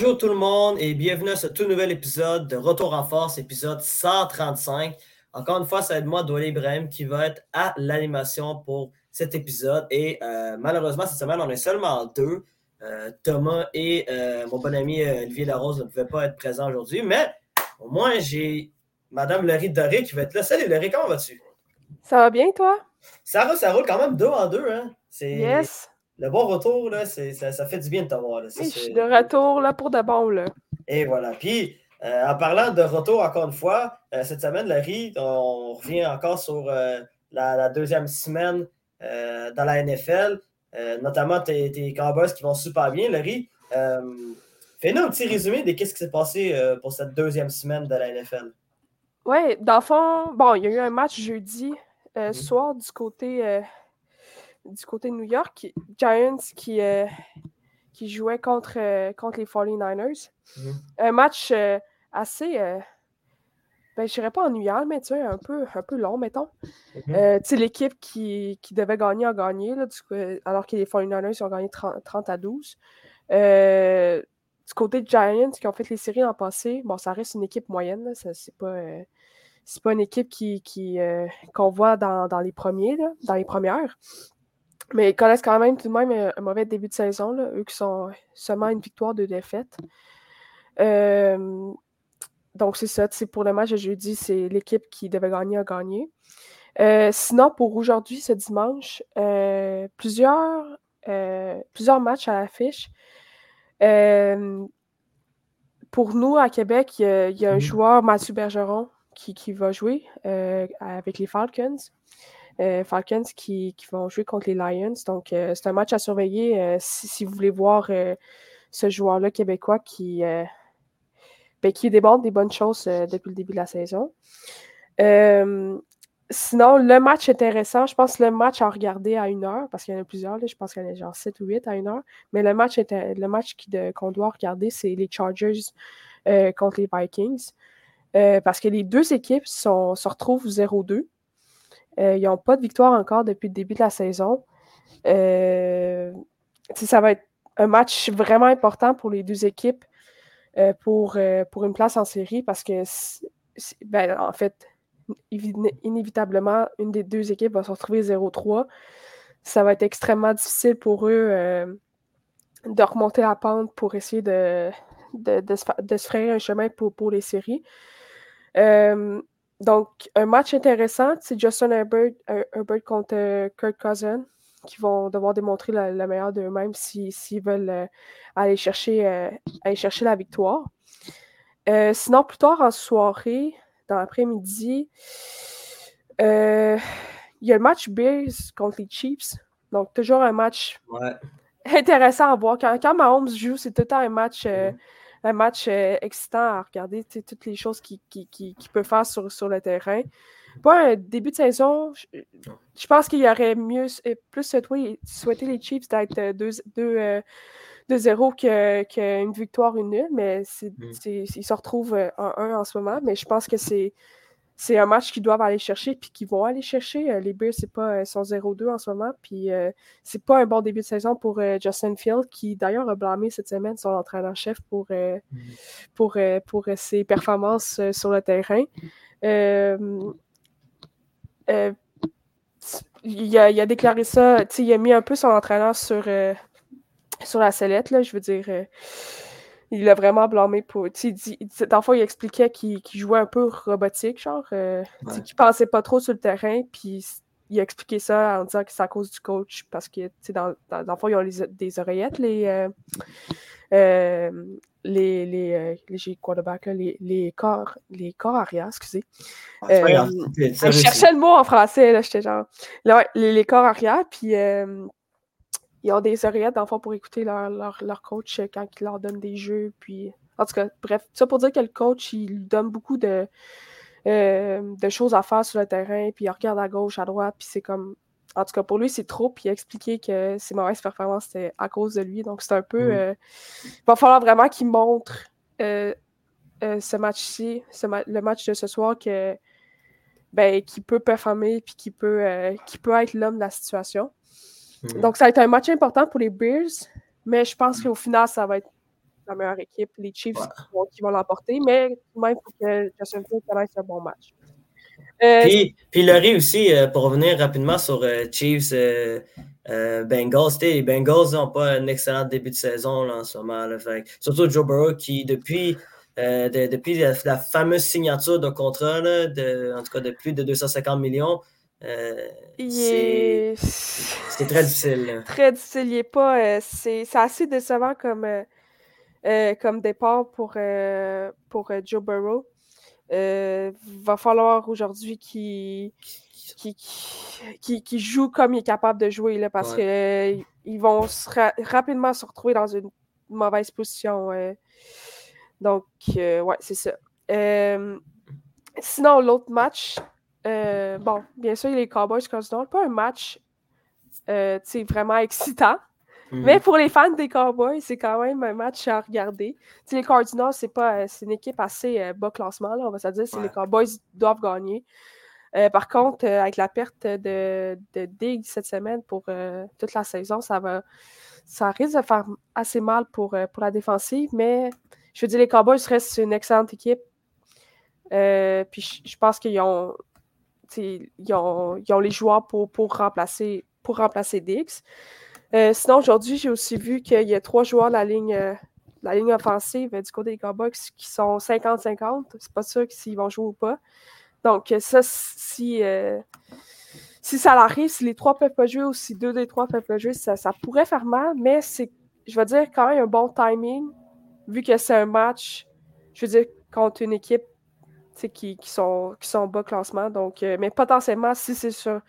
Bonjour tout le monde et bienvenue à ce tout nouvel épisode de Retour en force, épisode 135. Encore une fois, c'est moi, Douali Ibrahim, qui va être à l'animation pour cet épisode. Et euh, malheureusement, cette semaine, on est seulement deux. Euh, Thomas et euh, mon bon ami Olivier Larose ne pouvaient pas être présents aujourd'hui, mais au moins, j'ai Madame Laurie Doré qui va être là. Salut Laurie, comment vas-tu? Ça va bien, toi? Ça roule, ça roule quand même deux en deux. Hein? Yes le bon retour, là, ça, ça, fait du bien de t'avoir. je suis de retour là, pour de bon. Là. Et voilà. Puis, euh, en parlant de retour, encore une fois, euh, cette semaine, Larry, on revient encore sur euh, la, deuxième semaine dans la NFL, notamment tes, tes, Cowboys qui vont super bien. Larry, fais-nous un petit résumé de ce qui s'est passé pour cette deuxième semaine de la NFL. Oui, dans le fond, bon, il y a eu un match jeudi mm-hmm. soir du côté du côté de New York, Giants qui, euh, qui jouait contre, euh, contre les 49ers. Mhm. Un match euh, assez, ben, je dirais pas ennuyant, mais tu sais, un peu, un peu long, mettons. Mhm. tu sais, l'équipe qui, qui, devait gagner a gagné, là, alors que les 49ers ont gagné 30, à 12. du côté de Giants qui ont fait les séries l'an passé, bon, ça reste une équipe moyenne, c'est pas c'est pas une équipe qui, qu'on voit dans, dans, les premiers, là, dans les premières. Mais ils connaissent quand même tout de même euh, un, mauvais début de saison, là, eux qui sont seulement une victoire, de défaite. donc, c'est ça. Pour le match de jeudi, c'est l'équipe qui devait gagner a gagné. Euh, sinon, pour aujourd'hui, ce dimanche, euh, plusieurs, plusieurs matchs à l'affiche. pour nous, à Québec, il y a, un mmh. joueur, Mathieu Bergeron, qui, qui va jouer avec les Falcons. Euh, Falcons qui, vont jouer contre les Lions. Donc, euh, c'est un match à surveiller euh, si, vous voulez voir ce joueur-là québécois qui, ben, qui déborde des bonnes choses depuis le début de la saison. sinon, le match intéressant, je pense le match à regarder à une heure, parce qu'il y en a plusieurs, je pense qu'il y en a genre 7 ou 8 à une heure. Mais le match, le match qu'on doit regarder, c'est les Chargers contre les Vikings. parce que les deux équipes se retrouvent 0-2. Euh, ils n'ont pas de victoire encore depuis le début de la saison. Euh, ça va être un match vraiment important pour les deux équipes euh, pour, une place en série parce que, ben, en fait, inévitablement, une des deux équipes va se retrouver 0-3. Ça va être extrêmement difficile pour eux de remonter la pente pour essayer de, de, se, frayer un chemin pour, pour les séries. Donc, un match intéressant, c'est Justin Herbert, euh, Herbert contre euh, Kurt Cousin, qui vont devoir démontrer la, meilleure d'eux-mêmes s'ils veulent euh, aller, chercher, aller chercher la victoire. sinon, plus tard en soirée, dans l'après-midi, il y a le match Bears contre les Chiefs. Donc, toujours un match intéressant à voir. Quand, quand Mahomes joue, c'est tout le temps un match mm-hmm un match euh, excitant à regarder, toutes les choses qu'il qui, peut faire sur, sur le terrain. Pas un début de saison, je, pense qu'il y aurait mieux, euh, plus souhaité, les Chiefs d'être 2-0 euh, qu'une victoire, une nulle, mais mm. ils se retrouvent en 1 en ce moment. Mais je pense que c'est c'est un match qu'ils doivent aller chercher puis qu'ils vont aller chercher. Euh, les Bears, c'est pas, sont 0-2 en ce moment. Puis euh, c'est pas un bon début de saison pour euh, Justin Field, qui d'ailleurs a blâmé cette semaine son entraîneur-chef pour, mm-hmm. pour, pour ses performances sur le terrain. Il a, il, a, déclaré ça, il a mis un peu son entraîneur sur, sur la sellette, là, je veux dire il l'a vraiment blâmé pour. Tu dans il expliquait qu'il jouait un peu robotique, genre, euh, qu'il pensait pas trop sur le terrain, puis il a expliqué ça en disant que c'est à cause du coach, parce que, dans, dans, dans le fond, ils ont des oreillettes, les. Euh, euh, les, les, les quarterback, les, les, corps, les corps arrière, excusez. je cherchais le mot en français, là, j'étais genre. les, les, corps arrière, puis ils ont des oreillettes d'enfants pour écouter leur, leur, coach quand il leur donne des jeux. Puis, en tout cas, bref, ça pour dire que le coach, il lui donne beaucoup de, euh, de choses à faire sur le terrain, puis il regarde à gauche, à droite, puis c'est comme. En tout cas, pour lui, c'est trop, puis il a expliqué que ses mauvaises performances, c'était à cause de lui. Donc, c'est un peu. Euh, il va falloir vraiment qu'il montre euh, ce match-ci, le match de ce soir, que ben, qu'il peut performer, puis peut, qu'il peut être l'homme de la situation. Hmm. Donc, ça va être un match important pour les Bears, mais je pense qu'au final, ça va être la meilleure équipe, les Chiefs qui vont, l'emporter, mais même faut que Justin Fields connaisse un bon match. Euh, puis, puis Laurie aussi, euh, pour revenir rapidement sur Chiefs Bengals, les Bengals n'ont pas un excellent début de saison là, en ce moment. surtout Joe Burrow qui, depuis, depuis la, fameuse signature de contrat, de, en tout cas de plus de 250 millions, euh, c'est très difficile. Très difficile. Il est pas. Euh, c'est assez décevant comme, euh, comme départ pour, pour Joe Burrow. Il va falloir aujourd'hui qu'il qui, joue comme il est capable de jouer là, parce qu'ils vont rapidement se retrouver dans une mauvaise position. donc, ouais, c'est ça. sinon, l'autre match, euh, bon, bien sûr, les Cowboys Cardinals, pas un match euh, vraiment excitant. Mhm. Mais pour les fans des Cowboys, c'est quand même un match à regarder. les Cardinals, c'est pas euh, c'est une équipe assez bas classement, là, on va se dire. si Les Cowboys doivent gagner. par contre, avec la perte de, de Diggs cette semaine pour toute la saison, ça va ça risque de faire assez mal pour, pour la défensive, mais je veux dire, les Cowboys restent une excellente équipe. puis je pense qu'ils ont ils ont, les joueurs pour, pour, remplacer, pour remplacer Dix. Euh, sinon, aujourd'hui, j'ai aussi vu qu'il y a trois joueurs de la ligne, euh, la ligne offensive du côté des Cowboys qui sont 50-50. C'est pas sûr s'ils vont jouer ou pas. Donc, ça, si, euh, si ça arrive, si les trois peuvent pas jouer ou si deux des trois peuvent pas jouer, ça, ça pourrait faire mal, mais c'est, je veux dire, quand même un bon timing, vu que c'est un match, je veux dire, contre une équipe qui, sont, qui sont bas classement. Donc, euh, mais potentiellement, si c'est sur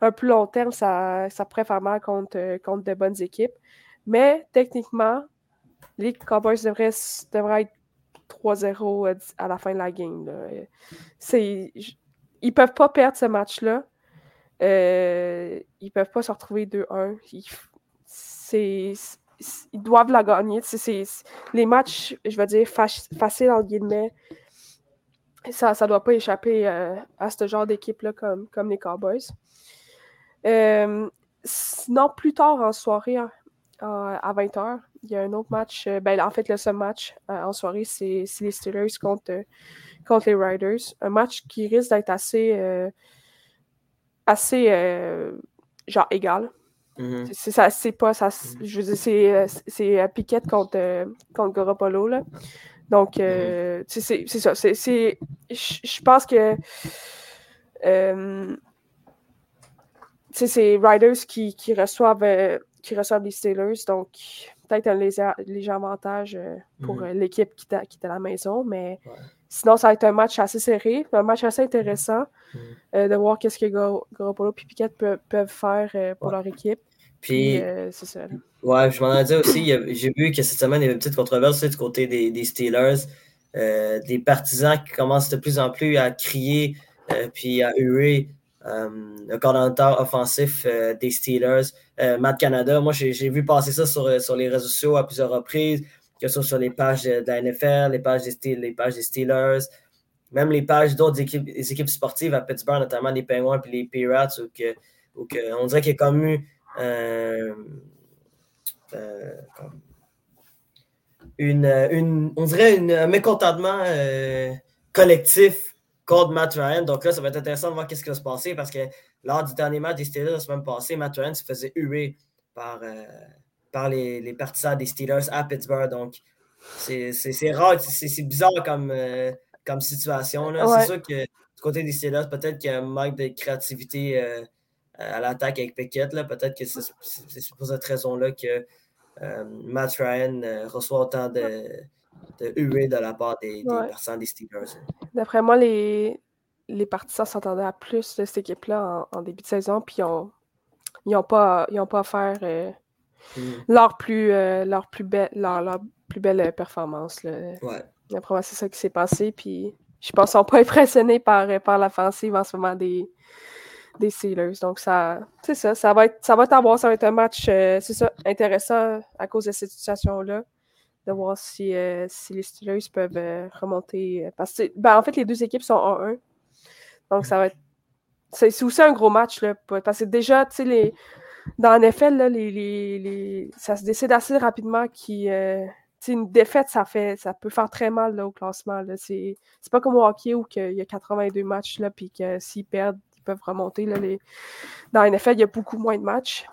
un plus long terme, ça, ça pourrait faire mal contre, euh, contre de bonnes équipes. Mais techniquement, les Cowboys devraient, être 3-0 euh, à la fin de la game. Ils ne peuvent pas perdre ce match-là. ils ne peuvent pas se retrouver 2-1. Ils, ils doivent la gagner. les matchs, je vais dire, faciles, en guillemets, ça ne doit pas échapper euh, à ce genre d'équipe-là comme, comme les Cowboys. Euh, sinon, plus tard en soirée, à 20h, il y a un autre match. Euh, ben, en fait, le seul match en soirée, c'est les Steelers contre, contre les Riders. Un match qui risque d'être assez, assez genre égal. Mm-hmm. C'est pas ça. Je veux dire, c'est Piquette contre, contre Garoppolo. Là. Donc, euh, c'est ça. Je pense que euh, c'est Riders qui, qui reçoivent, euh, qui reçoivent les Steelers. Donc, peut-être un léger, avantage pour mm-hmm. l'équipe qui, qui, est à la maison. Mais sinon, ça va être un match assez serré, un match assez intéressant mm-hmm. de voir qu'est-ce que Garoppolo et Piquet peuvent, faire pour leur équipe. Puis, c'est ça. Ouais, je m'en ai dit aussi, j'ai vu que cette semaine, il y avait une petite controverse du côté des, Steelers. Euh, des partisans qui commencent de plus en plus à crier euh, puis à huer euh, le coordinateur offensif des Steelers, Matt Canada. Moi, j'ai vu passer ça sur, sur les réseaux sociaux à plusieurs reprises, que ce soit sur les pages de, la NFL, les pages des, les pages des Steelers, même les pages d'autres équipes, équipes sportives à Pittsburgh, notamment les Penguins et les Pirates, où, que, on dirait qu'il y a comme eu euh, une, on dirait un mécontentement euh, collectif contre Matt Ryan. Donc là, ça va être intéressant de voir ce qui va se passer parce que lors du dernier match des Steelers la semaine passée, Matt Ryan se faisait huer par, euh, par les, partisans des Steelers à Pittsburgh. Donc c'est rare, c'est bizarre comme, comme situation. C'est sûr que du côté des Steelers, peut-être qu'il y a un manque de créativité à l'attaque avec Pickett. Peut-être que c'est pour cette raison-là que euh, Matt Ryan euh, reçoit autant de, de huées de la part des, des des Steelers. D'après moi, les, les partisans s'attendaient à plus de cette équipe-là en, début de saison, puis ils n'ont pas, ont pas à faire euh, mm. leur, plus, leur, plus belle, leur, plus belle performance. Ouais. D'après moi, c'est ça qui s'est passé, puis je pense qu'ils ne sont pas impressionnés par, par l'offensive en ce moment des, des Steelers. Donc, ça, c'est ça, ça va être, ça va être à voir. Ça va être un match, euh, c'est ça, intéressant à cause de cette situation-là. De voir si, euh, si les Steelers peuvent euh, remonter. Parce que, ben, en fait, les deux équipes sont en 1. Donc, ça va être. C'est aussi un gros match, là. Parce que déjà, tu sais, les. Dans NFL, là, les, les, ça se décide assez rapidement qui, une défaite, ça fait ça peut faire très mal là, au classement. C'est pas comme au hockey où il y a 82 matchs, là, puis que s'ils perdent, peuvent remonter. Là, les... Dans la NFL, il y a beaucoup moins de matchs.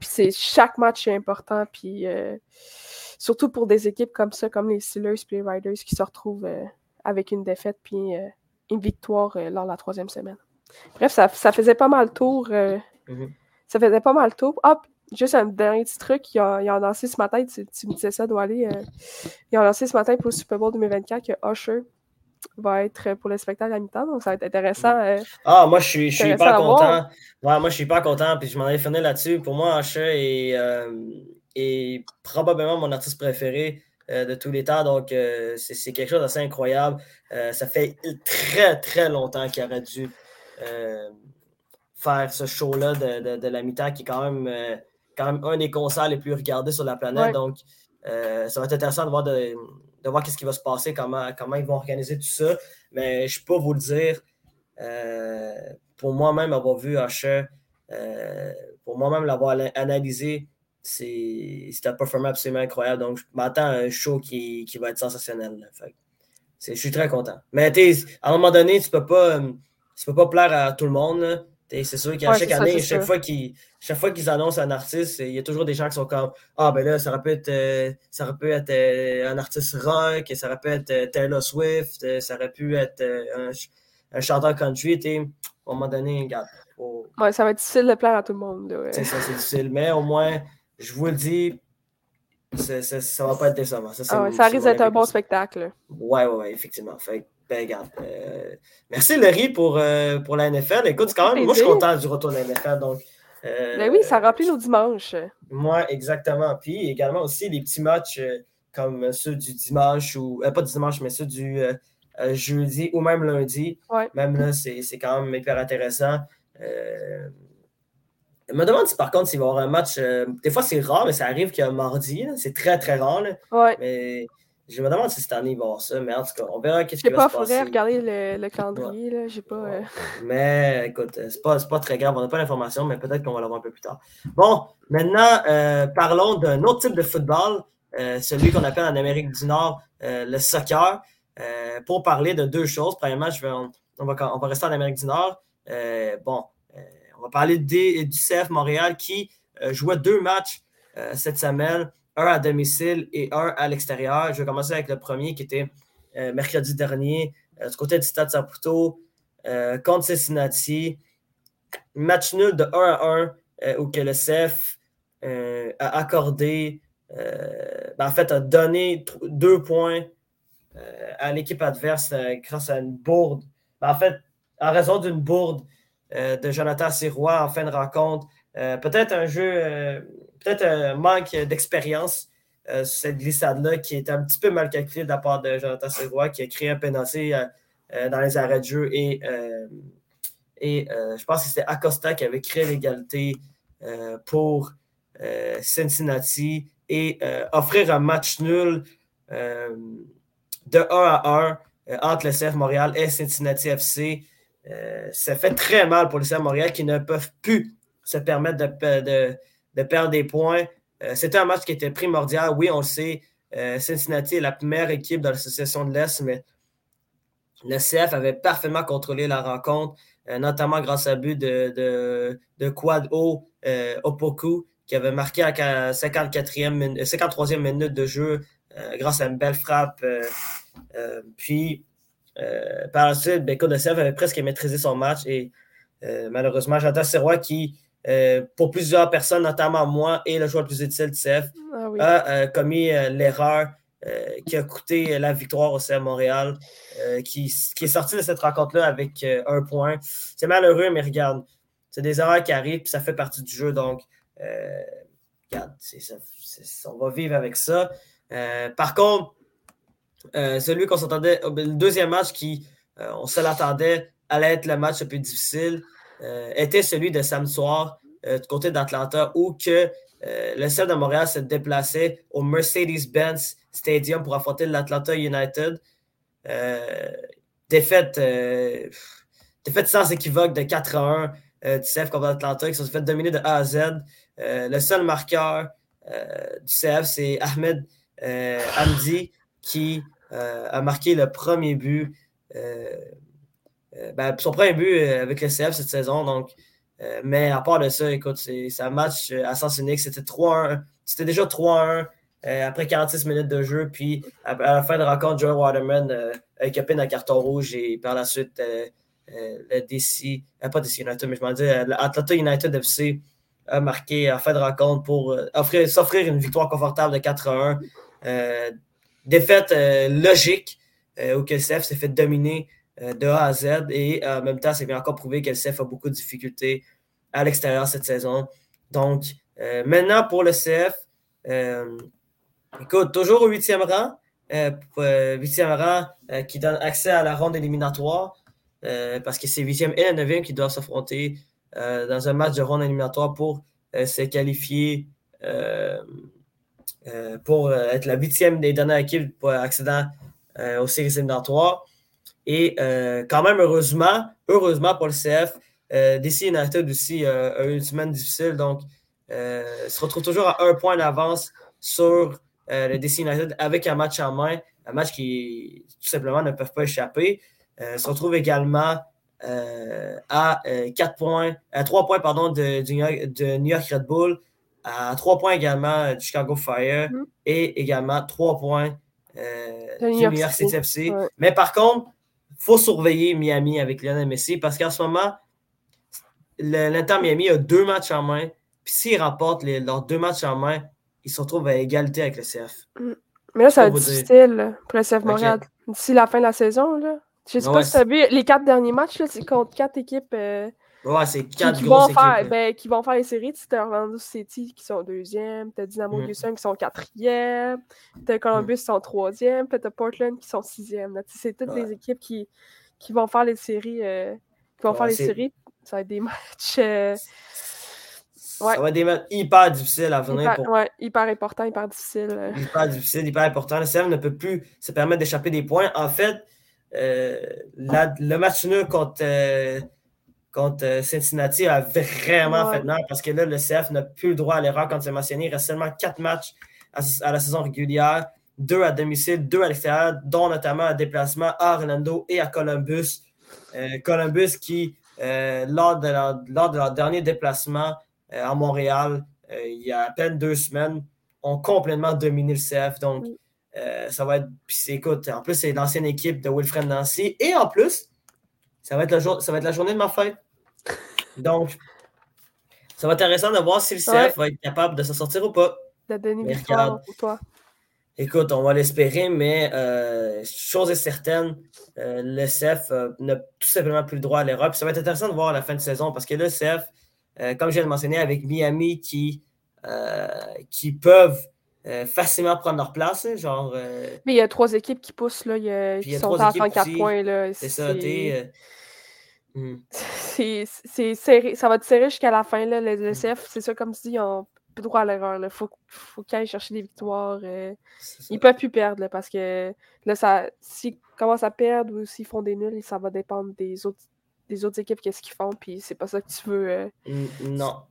Puis chaque match est important. Puis euh, surtout pour des équipes comme ça, comme les Steelers et les Riders, qui se retrouvent euh, avec une défaite puis euh, une victoire lors de la troisième semaine. Bref, ça, faisait pas mal tour. Mm-hmm. Ça faisait pas mal tour. Hop, Juste un dernier petit truc, ils ont, lancé ce matin, tu, me disais ça, doit aller. Ils ont lancé ce matin pour le Super Bowl 2024 que Usher va être pour le spectacle à mi-temps, donc ça va être intéressant. Euh, ah, moi, je suis, je suis pas content. Ouais, moi, je suis pas content, puis je m'en avais fini là-dessus. Pour moi, Usher est, euh, probablement mon artiste préféré de tous les temps, donc c'est quelque chose d'assez incroyable. ça fait très, très longtemps qu'il aurait dû faire ce show-là de, de, la mi-temps qui est quand même quand même un des concerts les plus regardés sur la planète. Donc, euh, ça va être intéressant de voir, de, voir ce qui va se passer, comment, comment ils vont organiser tout ça. Mais je peux vous le dire, euh, pour moi-même avoir vu Usher, euh, pour moi-même l'avoir analysé, c'est un performance absolument incroyable. Donc, je m'attends à un show qui, qui, va être sensationnel. je suis très content. Mais à un moment donné, tu ne peux, pas, peux pas plaire à tout le monde. C'est sûr qu'à chaque année, chaque, fois qu'ils, chaque fois qu'ils annoncent un artiste, il y a toujours des gens qui sont comme Ah, ben là, ça aurait pu être, euh, ça aurait pu être euh, un artiste rock, ça aurait pu être euh, Taylor Swift, ça aurait pu être un, chanteur country. À un moment donné, regarde. Ouais, ça va être difficile de plaire à tout le monde. C'est ça, c'est difficile. Mais au moins, je vous le dis, ça, ça, va pas être décevant. Ça, ah ça risque d'être un bon spectacle. Ouais, ouais, ouais, effectivement. Fait ben, regarde. Euh, merci, Larry, pour, euh, pour la NFL. Écoute, quand même, moi, je suis content du retour de la NFL. Donc, euh, ben oui, ça remplit nos dimanches. Moi, exactement. Puis également aussi les petits matchs comme ceux du dimanche, ou pas du dimanche, mais ceux du jeudi ou même lundi. Même là, c'est quand même hyper intéressant. Je me demande si par contre s'il va y avoir un match. des fois, c'est rare, mais ça arrive qu'il y a un mardi. C'est très, très rare. Ouais. Mais je me demande si cette année il va y avoir ça, mais en tout cas, on verra qu'est-ce qui va se passer. Je sais pas, il faudrait regarder le, calendrier, là, j'ai pas... Euh, mais écoute, c'est pas, pas très grave, on n'a pas l'information, mais peut-être qu'on va l'avoir un peu plus tard. Bon, maintenant, euh, parlons d'un autre type de football, euh, celui qu'on appelle en Amérique du Nord le soccer, pour parler de deux choses. Premièrement, je vais, on, va, on va rester en Amérique du Nord. bon, on va parler du CF Montréal qui jouait deux matchs cette semaine un à domicile et un à l'extérieur. Je vais commencer avec le premier qui était euh, mercredi dernier, euh, du côté du Stade Saputo, euh, contre Cincinnati. Match nul de 1 à 1 où que le CF a accordé, ben, en fait, a donné deux points à l'équipe adverse grâce à une bourde. Ben, en fait, en raison d'une bourde de Jonathan Sirois en fin de rencontre. Peut-être un jeu peut-être un manque d'expérience euh, sur cette glissade-là qui est un petit peu mal calculée de la part de Jonathan Serrois qui a créé un pénalty euh, euh, dans les arrêts de jeu et, et je pense que c'était Acosta qui avait créé l'égalité pour Cincinnati et offrir un match nul de 1 à 1 entre le CF Montréal et Cincinnati FC. ça fait très mal pour les CF Montréal qui ne peuvent plus se permettre de perdre des points. Euh, c'était un match qui était primordial. Oui, on le sait, euh, Cincinnati est la première équipe de l'association de l'Est, mais le CF avait parfaitement contrôlé la rencontre, euh, notamment grâce à but de, de, de Quad O Opoku, qui avait marqué à la 54e, 53e minute de jeu grâce à une belle frappe. puis, par la suite, ben, le CF avait presque maîtrisé son match et malheureusement, j'entends Serrois qui euh, pour plusieurs personnes, notamment moi et le joueur le plus utile du CF, ah a euh, commis euh, l'erreur qui a coûté la victoire au CF Montréal, qui, qui, est sorti de cette rencontre-là avec un point. C'est malheureux, mais regarde, c'est des erreurs qui arrivent, puis ça fait partie du jeu. Donc, regarde, on va vivre avec ça. par contre, celui qu'on s'attendait, le deuxième match qui, on se l'attendait, allait être le match le plus difficile. Euh, était celui de samedi soir euh, du côté d'Atlanta où que euh, le CF de Montréal se déplaçait au Mercedes-Benz Stadium pour affronter l'Atlanta United. défaite, défaite sans équivoque de 4 à 1 du CF contre l'Atlanta qui se fait dominer de A à Z. le seul marqueur du CF, c'est Ahmed Andy qui a marqué le premier but. Ben, son premier but avec le CF cette saison. Donc, mais à part de ça, écoute, c'est un match à sens unique. C'était 3-1. C'était déjà 3-1 après 46 minutes de jeu. Puis à, la fin de la rencontre, Joe Waterman a écopé un carton rouge et par la suite, euh, le DC, euh, pas DC United, mais je m'en dis, euh, l'Atlanta United FC a marqué en fin de rencontre pour s'offrir une victoire confortable de 4 1. défaite logique où le CF s'est fait dominer de A à Z et en même temps, c'est bien encore prouvé que le CF a beaucoup de difficultés à l'extérieur cette saison. Donc, maintenant pour le CF, écoute, toujours au huitième rang, huitième rang qui donne accès à la ronde éliminatoire. Euh, parce que c'est 8e et la 9e qui doivent s'affronter euh, dans un match de ronde éliminatoire pour euh, se qualifier pour être la huitième des dernières équipes pour accéder aux séries éliminatoires. Et quand même, heureusement, heureusement pour le CF, DC United aussi a eu une semaine difficile, donc se retrouve toujours à un point d'avance sur le DC United avec un match en main, un match qui tout simplement ne peuvent pas échapper. Euh, se retrouve également euh, à 4 euh, points, à 3 points pardon, de, de, New York Red Bull, à 3 points également du Chicago Fire mm-hmm. et également 3 points du New York City FC. Mais par contre, faut surveiller Miami avec Lionel Messi parce qu'en ce moment, l'Inter Miami a deux matchs en main. Puis s'ils remportent leurs deux matchs en main, ils se retrouvent à égalité avec le CF. Mm. Mais là, ça va être difficile pour le CF Montréal. D'ici la fin de la saison, là. Je sais pas si tu as vu, les quatre derniers matchs, c'est contre quatre équipes. Euh, ouais, c'est quatre qui, grosses vont faire, ben, qui vont faire les séries. Tu as Orlando City qui sont deuxième, tu as Dynamo mm. Houston qui sont quatrième, tu as Columbus mm. qui sont troisième, puis tu as Portland qui sont sixième. C'est toutes les équipes qui, qui vont faire les séries. Euh, qui vont faire les séries. Ça va être des matchs. Euh, ouais. Ça va être des matchs hyper difficiles à venir. Hyper, pour... ouais, hyper important, hyper difficile. Hyper difficile, hyper important. Le CM ne peut plus se permettre d'échapper des points. En fait, euh, le match nul contre, euh, contre euh, Cincinnati a vraiment fait mal parce que là, le CF n'a plus le droit à l'erreur quand c'est mentionné. Il reste seulement quatre matchs à, la saison régulière, deux à domicile, deux à l'extérieur, dont notamment un déplacement à Orlando et à Columbus. Columbus qui, lors, de leur, lors de leur dernier déplacement à Montréal, il y a à peine deux semaines, ont complètement dominé le CF. Donc, euh, ça va être. Puis écoute, en plus, c'est l'ancienne équipe de Wilfred Nancy. Et en plus, ça va être, jour, ça va être la journée de ma fête. Donc, ça va être intéressant de voir si le CF va être capable de s'en sortir ou pas. De donner victoire pour toi. Écoute, on va l'espérer, mais euh, chose est certaine, euh, le CF n'a tout simplement plus le droit à l'Europe. Ça va être intéressant de voir à la fin de saison parce que le CF, comme je viens de mentionner, avec Miami qui, qui peuvent euh, facilement prendre leur place. genre, euh, Mais il y a trois équipes qui poussent, là, y a, qui sont à 34 points. C'est ça, Euh, hmm. C'est serré. Ça va te serrer jusqu'à la fin. Là. Les SF, c'est ça, comme ils ont plus droit à l'erreur. Il faut, faut qu'ils aillent chercher des victoires. ils ne peuvent plus perdre parce que là, ça, s'ils commencent à perdre ou s'ils font des nuls, ça va dépendre des autres, des autres équipes, qu'est-ce qu'ils font. Puis c'est pas ça que tu veux. Non.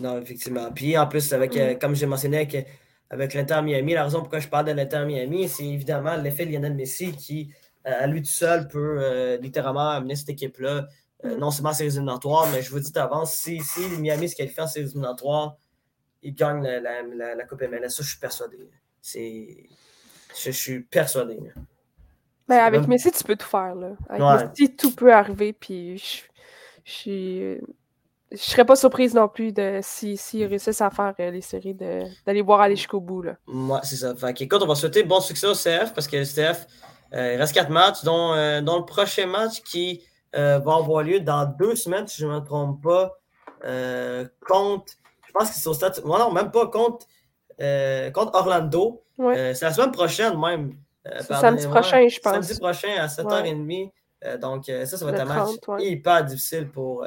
Non, effectivement. Puis en plus, avec, mm. comme j'ai mentionné, avec avec l'Inter Miami. La raison pourquoi je parle de l'Inter Miami, c'est évidemment l'effet Lionel Messi qui, euh, à lui tout seul, peut euh, littéralement amener cette équipe-là, euh, mm. non seulement en séries éliminatoires, mais je vous dis d'avance, si, si Miami se qualifie en séries éliminatoires, il gagne la, la, Coupe MLS. Ça, je suis persuadé. Je, suis persuadé. Ben, avec Messi, tu peux tout faire. Là. Avec Messi, tout peut arriver. Puis je, je je serais pas surprise non plus de s'ils si, réussissent à faire euh, les séries d'aller voir aller jusqu'au bout. Là. Ouais, c'est ça. Fait écoute, on va souhaiter bon succès au CF parce que le CF, euh, il reste quatre matchs, dont, euh, dont, le prochain match qui va avoir lieu dans deux semaines, si je ne me trompe pas, contre. Je pense que c'est au stade. non, même pas contre, contre Orlando. c'est la semaine prochaine même. samedi prochain, je pense. Samedi prochain à 7h30. donc, ça, ça va être un match hyper difficile pour,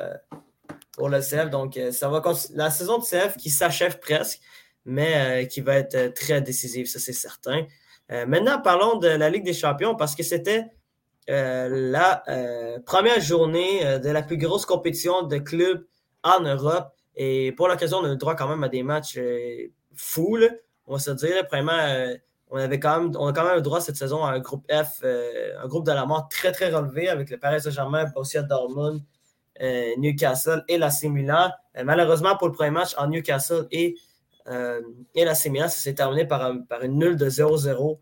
pour le CF. Donc, euh, ça va la saison de CF qui s'achève presque, mais euh, qui va être euh, très décisive, ça c'est certain. Maintenant, parlons de la Ligue des Champions parce que c'était la première journée de la plus grosse compétition de clubs en Europe. Et pour l'occasion, on a le droit quand même à des matchs fous, on va se dire. Premièrement, on, avait quand même, on a quand même le droit cette saison à un groupe F, un groupe de la mort très, très relevé avec le Paris Saint-Germain, Borussia Dortmund, Newcastle et la Milan. malheureusement, pour le premier match en Newcastle et, et la Milan, ça s'est terminé par, par une nulle de 0-0. Donc,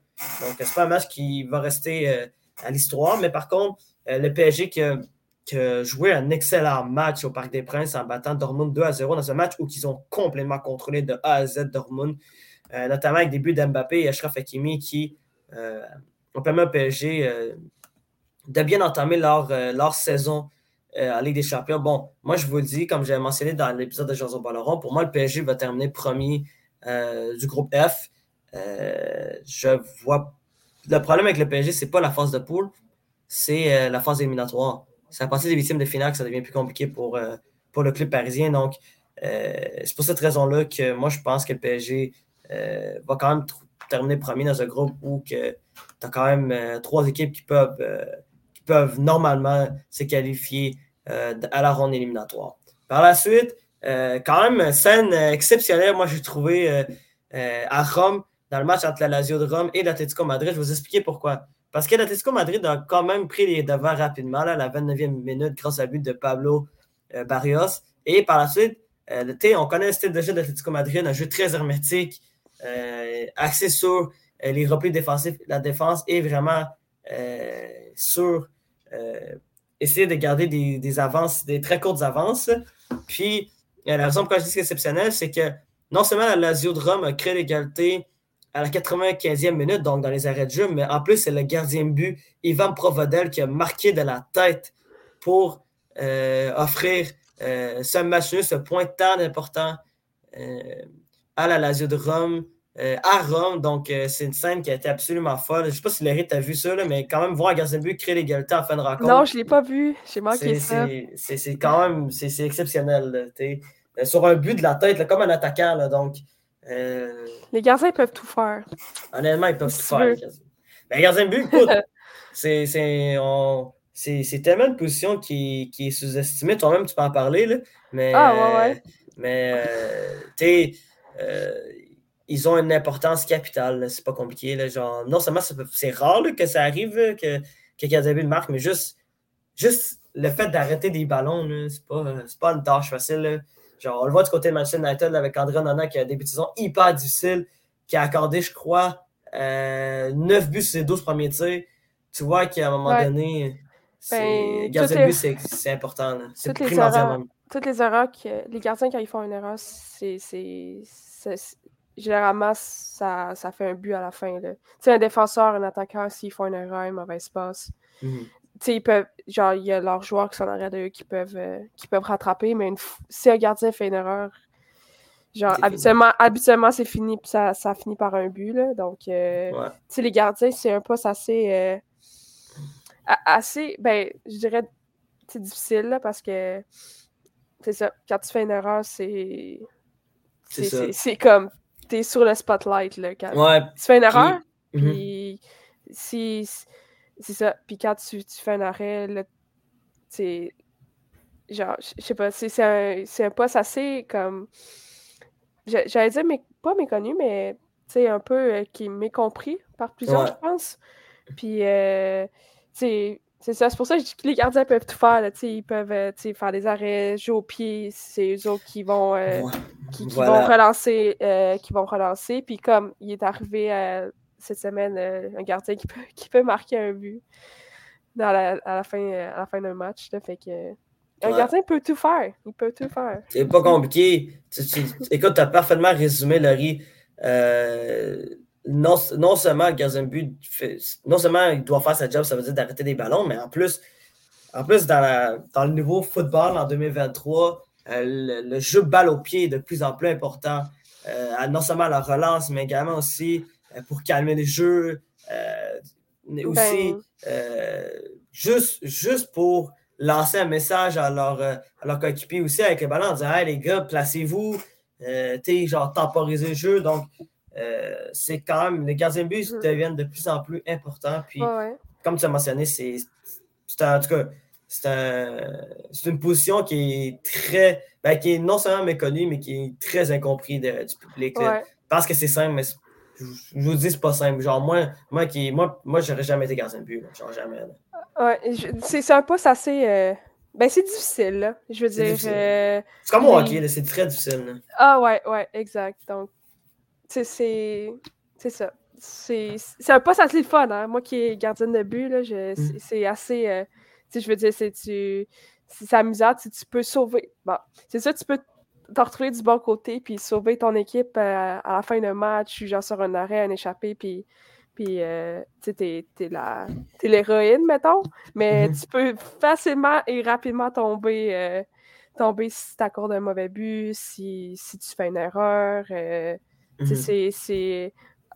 c'est pas un match qui va rester à l'histoire. Mais par contre, le PSG qui a, joué un excellent match au Parc des Princes en battant Dortmund 2 à 0 dans un match où ils ont complètement contrôlé de A à Z Dortmund, euh, notamment avec des buts d'Mbappé et Ashraf Hakimi qui euh, ont permis au PSG euh, de bien entamer leur, leur saison en Ligue des Champions. Bon, moi je vous le dis, comme j'ai mentionné dans l'épisode de Jason Balleron, pour moi le PSG va terminer premier du groupe F. je vois le problème avec le PSG, c'est pas la phase de poule, c'est la phase éliminatoire c'est à partir des victimes de finale que ça devient plus compliqué pour, euh, pour le club parisien. Donc, euh, c'est pour cette raison-là que moi, je pense que le PSG euh, va quand même terminer premier dans un groupe où tu as quand même trois équipes qui peuvent, peuvent normalement se qualifier à la ronde éliminatoire. Par la suite, quand même, scène exceptionnelle, moi, j'ai trouvé à Rome, dans le match entre la Lazio de Rome et l'Atlético Madrid. Je vais vous expliquer pourquoi. Parce que l'Atlético Madrid a quand même pris les devants rapidement à la 29e minute grâce à but de Pablo euh, Barrios. Et par la suite, euh, on connaît le style de jeu de l'Atlético Madrid, un jeu très hermétique, euh, axé sur les replis défensifs, la défense est vraiment sur essayer de garder des, avances, des très courtes avances. Puis, la raison pour laquelle je dis que c'est exceptionnel, c'est que non seulement la Lazio de Rome a créé l'égalité à la 95e minute, donc dans les arrêts de jeu, mais en plus, c'est le gardien but, Ivan Provodel, qui a marqué de la tête pour euh, offrir euh, ce match ce point tant important euh, à la Lazio de Rome, à Rome. Donc, c'est une scène qui a été absolument folle. Je ne sais pas si Larry t'a vu ça, mais quand même, voir un gardien de but créer l'égalité en fin de rencontre. Non, je ne l'ai pas vu. J'ai manqué ça. C'est quand même c'est exceptionnel. sur un but de la tête, comme un attaquant. Là, donc, euh, les gardiens peuvent tout faire. Honnêtement, ils peuvent tout faire. Ben, de but, écoute, c'est, c'est, tellement une position qui, qui est sous-estimée. Toi-même, tu peux en parler. Là, mais, ah, ouais, ouais. Mais, euh, tu sais, euh, ils ont une importance capitale. C'est pas compliqué. Là, genre, non seulement c'est rare que ça arrive que, que gardien de but marque, mais juste, juste le fait d'arrêter des ballons, c'est pas, pas une tâche facile. Genre, on le voit du côté de Manchester United avec André Nana qui a des saison hyper difficiles, qui a accordé, je crois, euh, 9 buts sur ses 12 premiers tirs. Tu vois qu'à un moment donné, ben, garder le but, c'est important. C'est primordial Toutes les erreurs, que, les gardiens, quand ils font une erreur, c'est généralement, ça, ça, fait un but à la fin. Tu sais, un défenseur, un attaqueur, s'ils font une erreur, une mauvaise passe, mhm ils peuvent, genre, il y a leurs joueurs qui sont en arrière d'eux qui peuvent, euh, qui peuvent rattraper, mais si un gardien fait une erreur, genre, habituellement, habituellement c'est fini, puis ça, ça finit par un but, là. Donc, euh, les gardiens, c'est un poste assez, euh, assez, ben, je dirais, c'est difficile, là, parce que, c'est ça, quand tu fais une erreur, c'est. C'est comme, t'es sur le spotlight, là. Quand tu fais une erreur, mhm. puis si c'est ça. Puis quand tu, fais un arrêt, là, c'est. Genre, je sais pas, c'est un, un poste assez comme. J'allais dire, mais pas méconnu, mais tu un peu euh, qui est mécompris par plusieurs, je pense. Puis, euh, c'est ça. C'est pour ça que je dis que les gardiens peuvent tout faire. Là, ils peuvent euh, faire des arrêts, jouer au pied. C'est eux autres qui vont, qui, vont relancer. qui vont relancer. Puis comme il est arrivé cette semaine euh, un gardien qui peut, qui peut marquer un but dans la, à la fin, à la fin d'un match. fait que, un gardien peut tout faire. Il peut tout faire. C'est pas compliqué. écoute, tu as parfaitement résumé, Laurie. Euh, non, non, seulement le non seulement il doit faire sa job, ça veut dire d'arrêter des ballons, mais en plus, en plus dans, la, dans le nouveau football en 2023, euh, le, jeu balle au pied est de plus en plus important. non seulement la relance, mais également aussi euh, pour calmer les jeux, euh, mais aussi ben. euh, juste, juste pour lancer un message à leur, à leur coéquipier aussi avec le ballon en disant Hey les gars, placez-vous, euh, genre temporiser le jeu. Donc, c'est quand même, les gardiens de but mm. deviennent de plus en plus importants. Puis, comme tu as mentionné, c'est en tout cas, c'est un, une position qui est très, ben, qui est non seulement méconnue, mais qui est très incomprise du public. Parce que c'est simple, mais je, vous dis, c'est pas simple. Genre, moi, moi, qui, moi, moi j'aurais jamais été gardien de but. Genre, jamais. Ouais, c'est un poste assez. Euh, ben, c'est difficile, là. Je veux dire. Euh, c'est comme au hockey, c'est très difficile. Ah, ouais, ouais, exact. Donc, c'est. C'est ça. C'est un poste assez fun, hein. Moi qui est gardienne de but, là, mm. c'est assez. Euh, je veux dire, c'est c'est amusant, tu, tu peux sauver. Bon, c'est ça, tu peux te retrouver du bon côté puis sauver ton équipe à la fin d'un match, genre sur un arrêt, un échappé, puis puis, euh, tu t'es, l'héroïne, mettons, mais mm-hmm. tu peux facilement et rapidement tomber, euh, tomber si t'accordes un mauvais but, si, si tu fais une erreur. Euh, mm-hmm. c'est,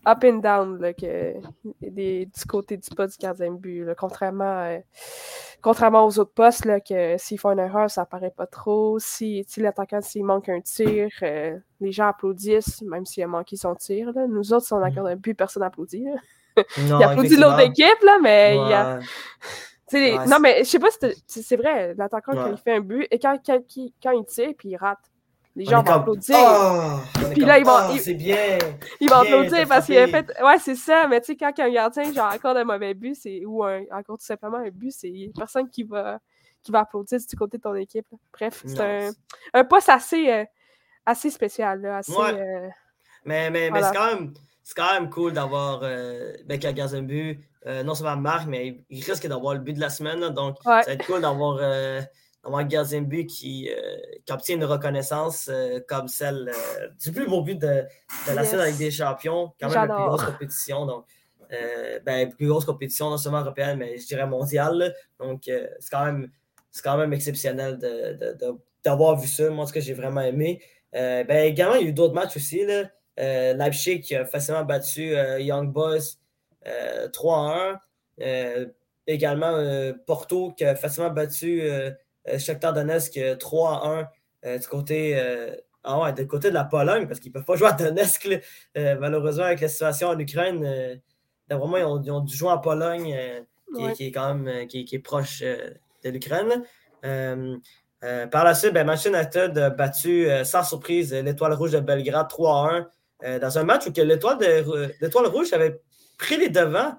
up and down là, que, des, du côté du poste du gardien de but. contrairement, contrairement aux autres postes, là, que s'ils font une erreur, ça apparaît pas trop. Si, si l'attaquant, s'il manque un tir, les gens applaudissent, même s'il a manqué son tir. Là. Nous autres, si on accorde un but, personne n'applaudit. il applaudit l'autre équipe, là, mais il y a. Non, mais je sais pas si c'est vrai, l'attaquant, quand il fait un but, et quand, quand, quand il tire, puis il rate, les gens vont applaudir. Oh, puis là, ils vont. C'est bien. Ils vont applaudir parce qu'il a fait. Ouais, c'est ça. Mais tu sais, quand un gardien, genre, accorde un mauvais but, c'est ou un, encore tout simplement un but, c'est personne qui va, qui va applaudir du côté de ton équipe. Bref, c'est un, poste assez, euh, assez spécial. Là, euh, mais mais, mais c'est quand même. C'est quand même cool d'avoir euh, ben, un but, non seulement Marc, mais il risque d'avoir le but de la semaine. donc, ça va être cool d'avoir un but qui, euh, qui, obtient une reconnaissance euh, comme celle euh, du plus beau but de, de la scène avec des champions, quand même la plus grosse compétition. Donc, ben, plus grosse compétition, non seulement européenne, mais je dirais mondiale. Donc, c'est quand, même, quand même exceptionnel d'avoir vu ça. Moi, ce que j'ai vraiment aimé. ben, également, il y a eu d'autres matchs aussi. Là. Leipzig qui a facilement battu Young Boys 3-1. également, Porto qui a facilement battu euh, Shakhtar Donetsk 3 à 1 euh, du côté euh, ah ouais, du côté de la Pologne, parce qu'ils ne peuvent pas jouer à Donetsk. malheureusement, avec la situation en Ukraine, vraiment, ils ont, dû jouer en Pologne, qui, est quand même qui, est proche de l'Ukraine. par la suite, ben, Manchester United a battu sans surprise l'Étoile Rouge de Belgrade 3 à 1 dans un match où l'Étoile Rouge avait pris les devants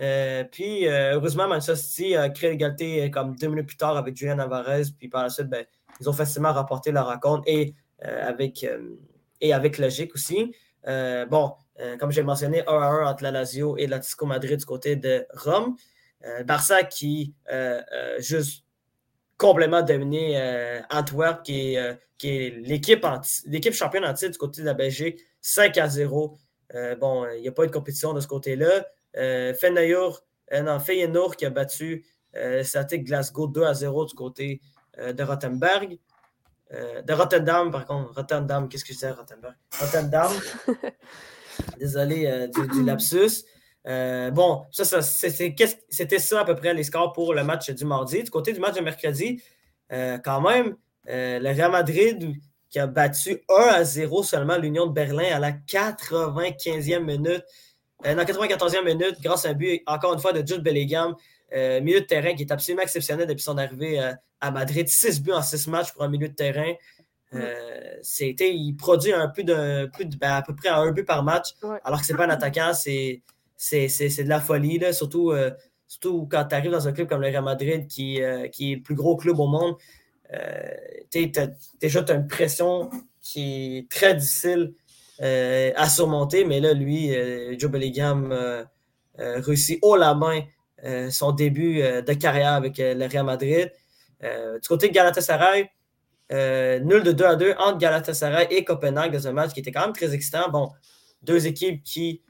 euh, puis, euh, heureusement, Manchester City a créé l'égalité euh, comme deux minutes plus tard avec Julian Alvarez. Puis par la suite, ben, ils ont facilement rapporté la rencontre et, avec, et avec logique aussi. bon, comme j'ai mentionné, 1 1 entre la Lazio et l'Atlético Madrid du côté de Rome. Barça qui juste complètement dominé Antwerp, qui est, est l'équipe championne en titre du côté de la Belgique, 5 à 0. bon, il n'y a pas eu de compétition de ce côté-là. Euh, euh, non, Feyenoord qui a battu euh, Glasgow 2 à 0 du côté de Rottenberg. De Rotterdam, par contre. Rotterdam, qu'est-ce que c'est, Rotterdam? Rotterdam. Désolé du, lapsus. bon, ça, c'était ça à peu près les scores pour le match du mardi. Du côté du match de mercredi, quand même, le Real Madrid qui a battu 1 à 0 seulement l'Union de Berlin à la 95e minute. Euh, dans la 94e minute, grâce à un but, encore une fois, de Jude Bellingham, euh, milieu de terrain qui est absolument exceptionnel depuis son arrivée euh, à Madrid. 6 buts en 6 matchs pour un milieu de terrain. c'était, il produit un peu de, plus de ben, à peu près un but par match, alors que ce n'est pas un attaquant, c'est, c'est, de la folie, là, surtout, surtout quand tu arrives dans un club comme le Real Madrid, qui, qui est le plus gros club au monde. déjà, tu as une pression qui est très difficile euh, à surmonter, mais là, lui, euh, Joe Bellingham euh, réussit haut la main son début de carrière avec le Real Madrid. du côté de Galatasaray, nul de 2 à 2 entre Galatasaray et Copenhague dans un match qui était quand même très excitant. Bon, deux équipes qui,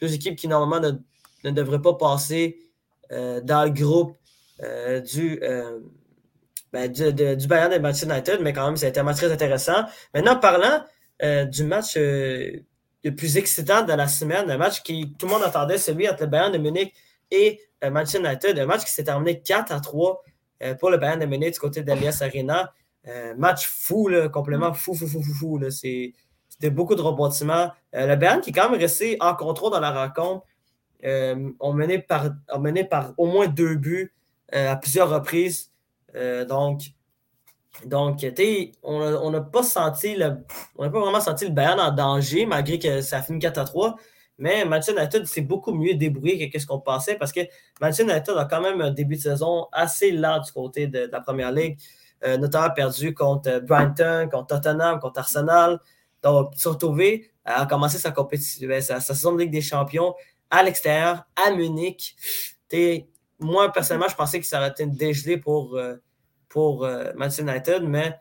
deux équipes qui normalement ne, devraient pas passer dans le groupe du, ben, du, Bayern et Manchester United, mais quand même, ça a été un match très intéressant. Maintenant, parlant du match euh, le plus excitant de la semaine, un match qui tout le monde attendait, celui entre le Bayern de Munich et euh, Manchester United, un match qui s'est terminé 4 à 3 pour le Bayern de Munich du côté d'Alias Arena. match fou, là, complètement fou, fou, fou, fou, fou. C'était beaucoup de rebondissements. le Bayern qui est quand même resté en contrôle dans la rencontre. on, menait par, mené par au moins deux buts à plusieurs reprises. donc, Donc, on n'a pas senti le, on n'a pas vraiment senti le Bayern en danger, malgré que ça a fini 4 à 3. Mais Manchester United s'est beaucoup mieux débrouillé que ce qu'on pensait parce que Manchester United a quand même un début de saison assez lent du côté de, la première ligue, euh, notamment perdu contre Brighton, contre Tottenham, contre Arsenal. Donc, ils sont retrouvés à commencer sa compétition, ben, sa, saison de Ligue des Champions à l'extérieur, à Munich. moi, personnellement, je pensais que ça aurait été dégelé pour, euh, pour euh, Manchester United, mais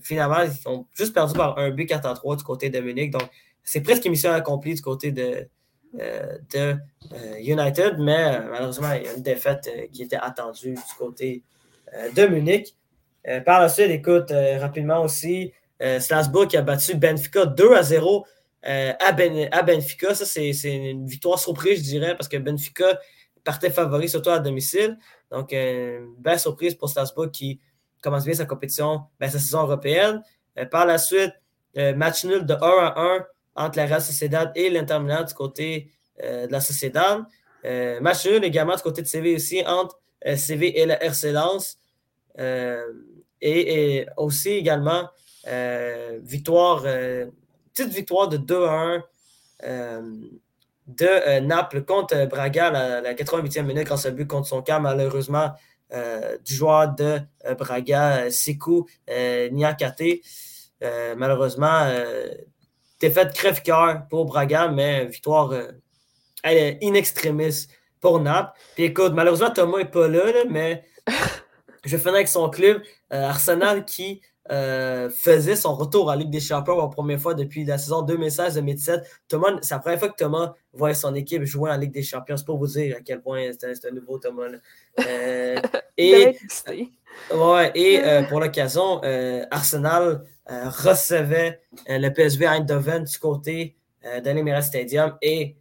finalement, ils ont juste perdu par un but 4 à 3 du côté de Munich. Donc, c'est presque une mission accomplie du côté de, euh, de euh, United, mais euh, malheureusement, il y a une défaite qui était attendue du côté de Munich. par la suite, écoute, rapidement aussi, Strasbourg qui a battu Benfica 2 à 0 à, ben, à, Benfica. Ça, c'est une victoire surprise, je dirais, parce que Benfica partait favori, surtout à domicile. Donc, une belle surprise pour Strasbourg qui commence bien sa compétition, ben, sa saison européenne. par la suite, match nul de 1 à 1 entre la Real Sociedad et l'Inter Milan du côté euh, de la Sociedad. Euh, match nul également du côté de CV aussi entre euh, CV et la RC Lens. Et, aussi également victoire, petite victoire de 2 à 1 de Naples contre Braga la, la 88e minute grâce à but contre son camp, malheureusement, du joueur de Braga, Sikou Niakate. malheureusement, Défaite crève-cœur pour Braga, mais victoire euh, in extremis pour Naples. Puis écoute, malheureusement, Thomas n'est pas là, mais je vais finir avec son club, euh, Arsenal, qui euh, faisait son retour en Ligue des Champions pour la première fois depuis la saison 2016-2017. Thomas, c'est la première fois que Thomas voit son équipe jouer en Ligue des Champions. C'est pour vous dire à quel point c'est un, nouveau Thomas. et ouais, et pour l'occasion, Arsenal euh, recevait euh, le PSV Eindhoven du côté euh, de l'Emirates Stadium et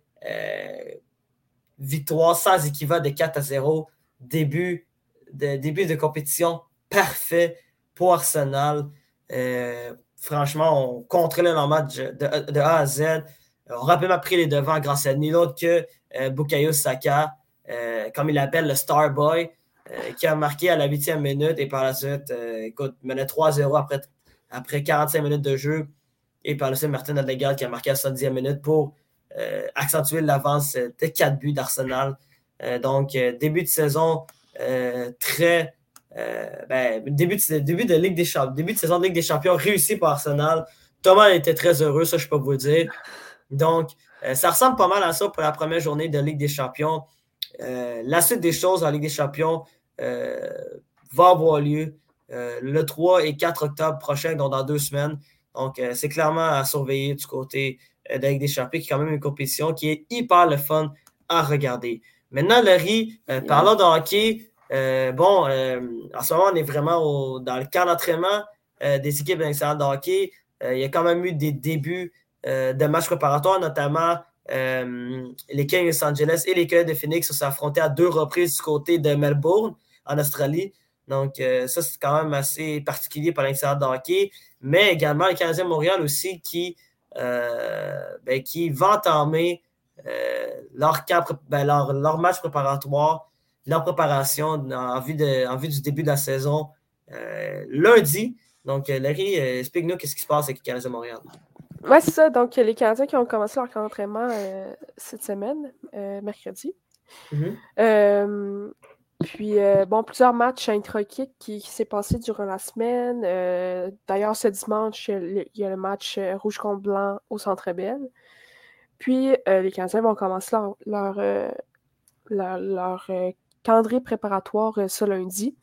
victoire sans équivalent de 4 à 0. Début de, début de compétition parfait pour Arsenal. franchement, on contrôlait le match de, A à Z. On a rapidement pris les devants grâce à ni autre que Bukayo Saka, comme il l'appelle le Star Boy, qui a marqué à la huitième minute et par la suite, écoute, menait 3-0 après après 45 minutes de jeu. Et par le suite, Martin Odegaard qui a marqué à 70e minute pour euh, accentuer l'avance de 4 buts d'Arsenal. Euh, donc, euh, début de saison très. Ben, début, de, début, de Ligue des Champions, début de saison de Ligue des Champions réussi par Arsenal. Thomas était très heureux, ça je peux vous le dire. Donc, ça ressemble pas mal à ça pour la première journée de Ligue des Champions. la suite des choses en Ligue des Champions va avoir lieu. Euh, le 3 et 4 octobre prochain, donc dans deux semaines. Donc, euh, c'est clairement à surveiller du côté euh, de des Champions, qui est quand même une compétition qui est hyper le fun à regarder. Maintenant, Larry, parlons de hockey. Bon, en ce moment, on est vraiment dans le camp d'entraînement des équipes nationales de hockey. il y a quand même eu des débuts de matchs préparatoires, notamment les Kings de Los Angeles et les Coyotes de Phoenix se sont affrontés à deux reprises du côté de Melbourne, en Australie. Donc, euh, ça, c'est quand même assez particulier pour l'intérieur de hockey. Mais également, le Canadien Montréal aussi qui, euh, ben, qui va entamer euh, ben, leur, match préparatoire, leur préparation en vue, de, en vue du début de la saison lundi. Donc, Larry, explique-nous qu'est-ce qui se passe avec le Canadien de Montréal. Oui, c'est ça. Donc, les Canadiens qui ont commencé leur entraînement cette semaine, mercredi. Mm-hmm. Puis, euh, bon, plusieurs matchs intra-kick qui, qui s'est passé durant la semaine. Euh, d'ailleurs, ce dimanche, il y a le match euh, rouge contre blanc au Centre Bell. Puis, les Canadiens vont commencer leur, leur, leur, calendrier préparatoire ce lundi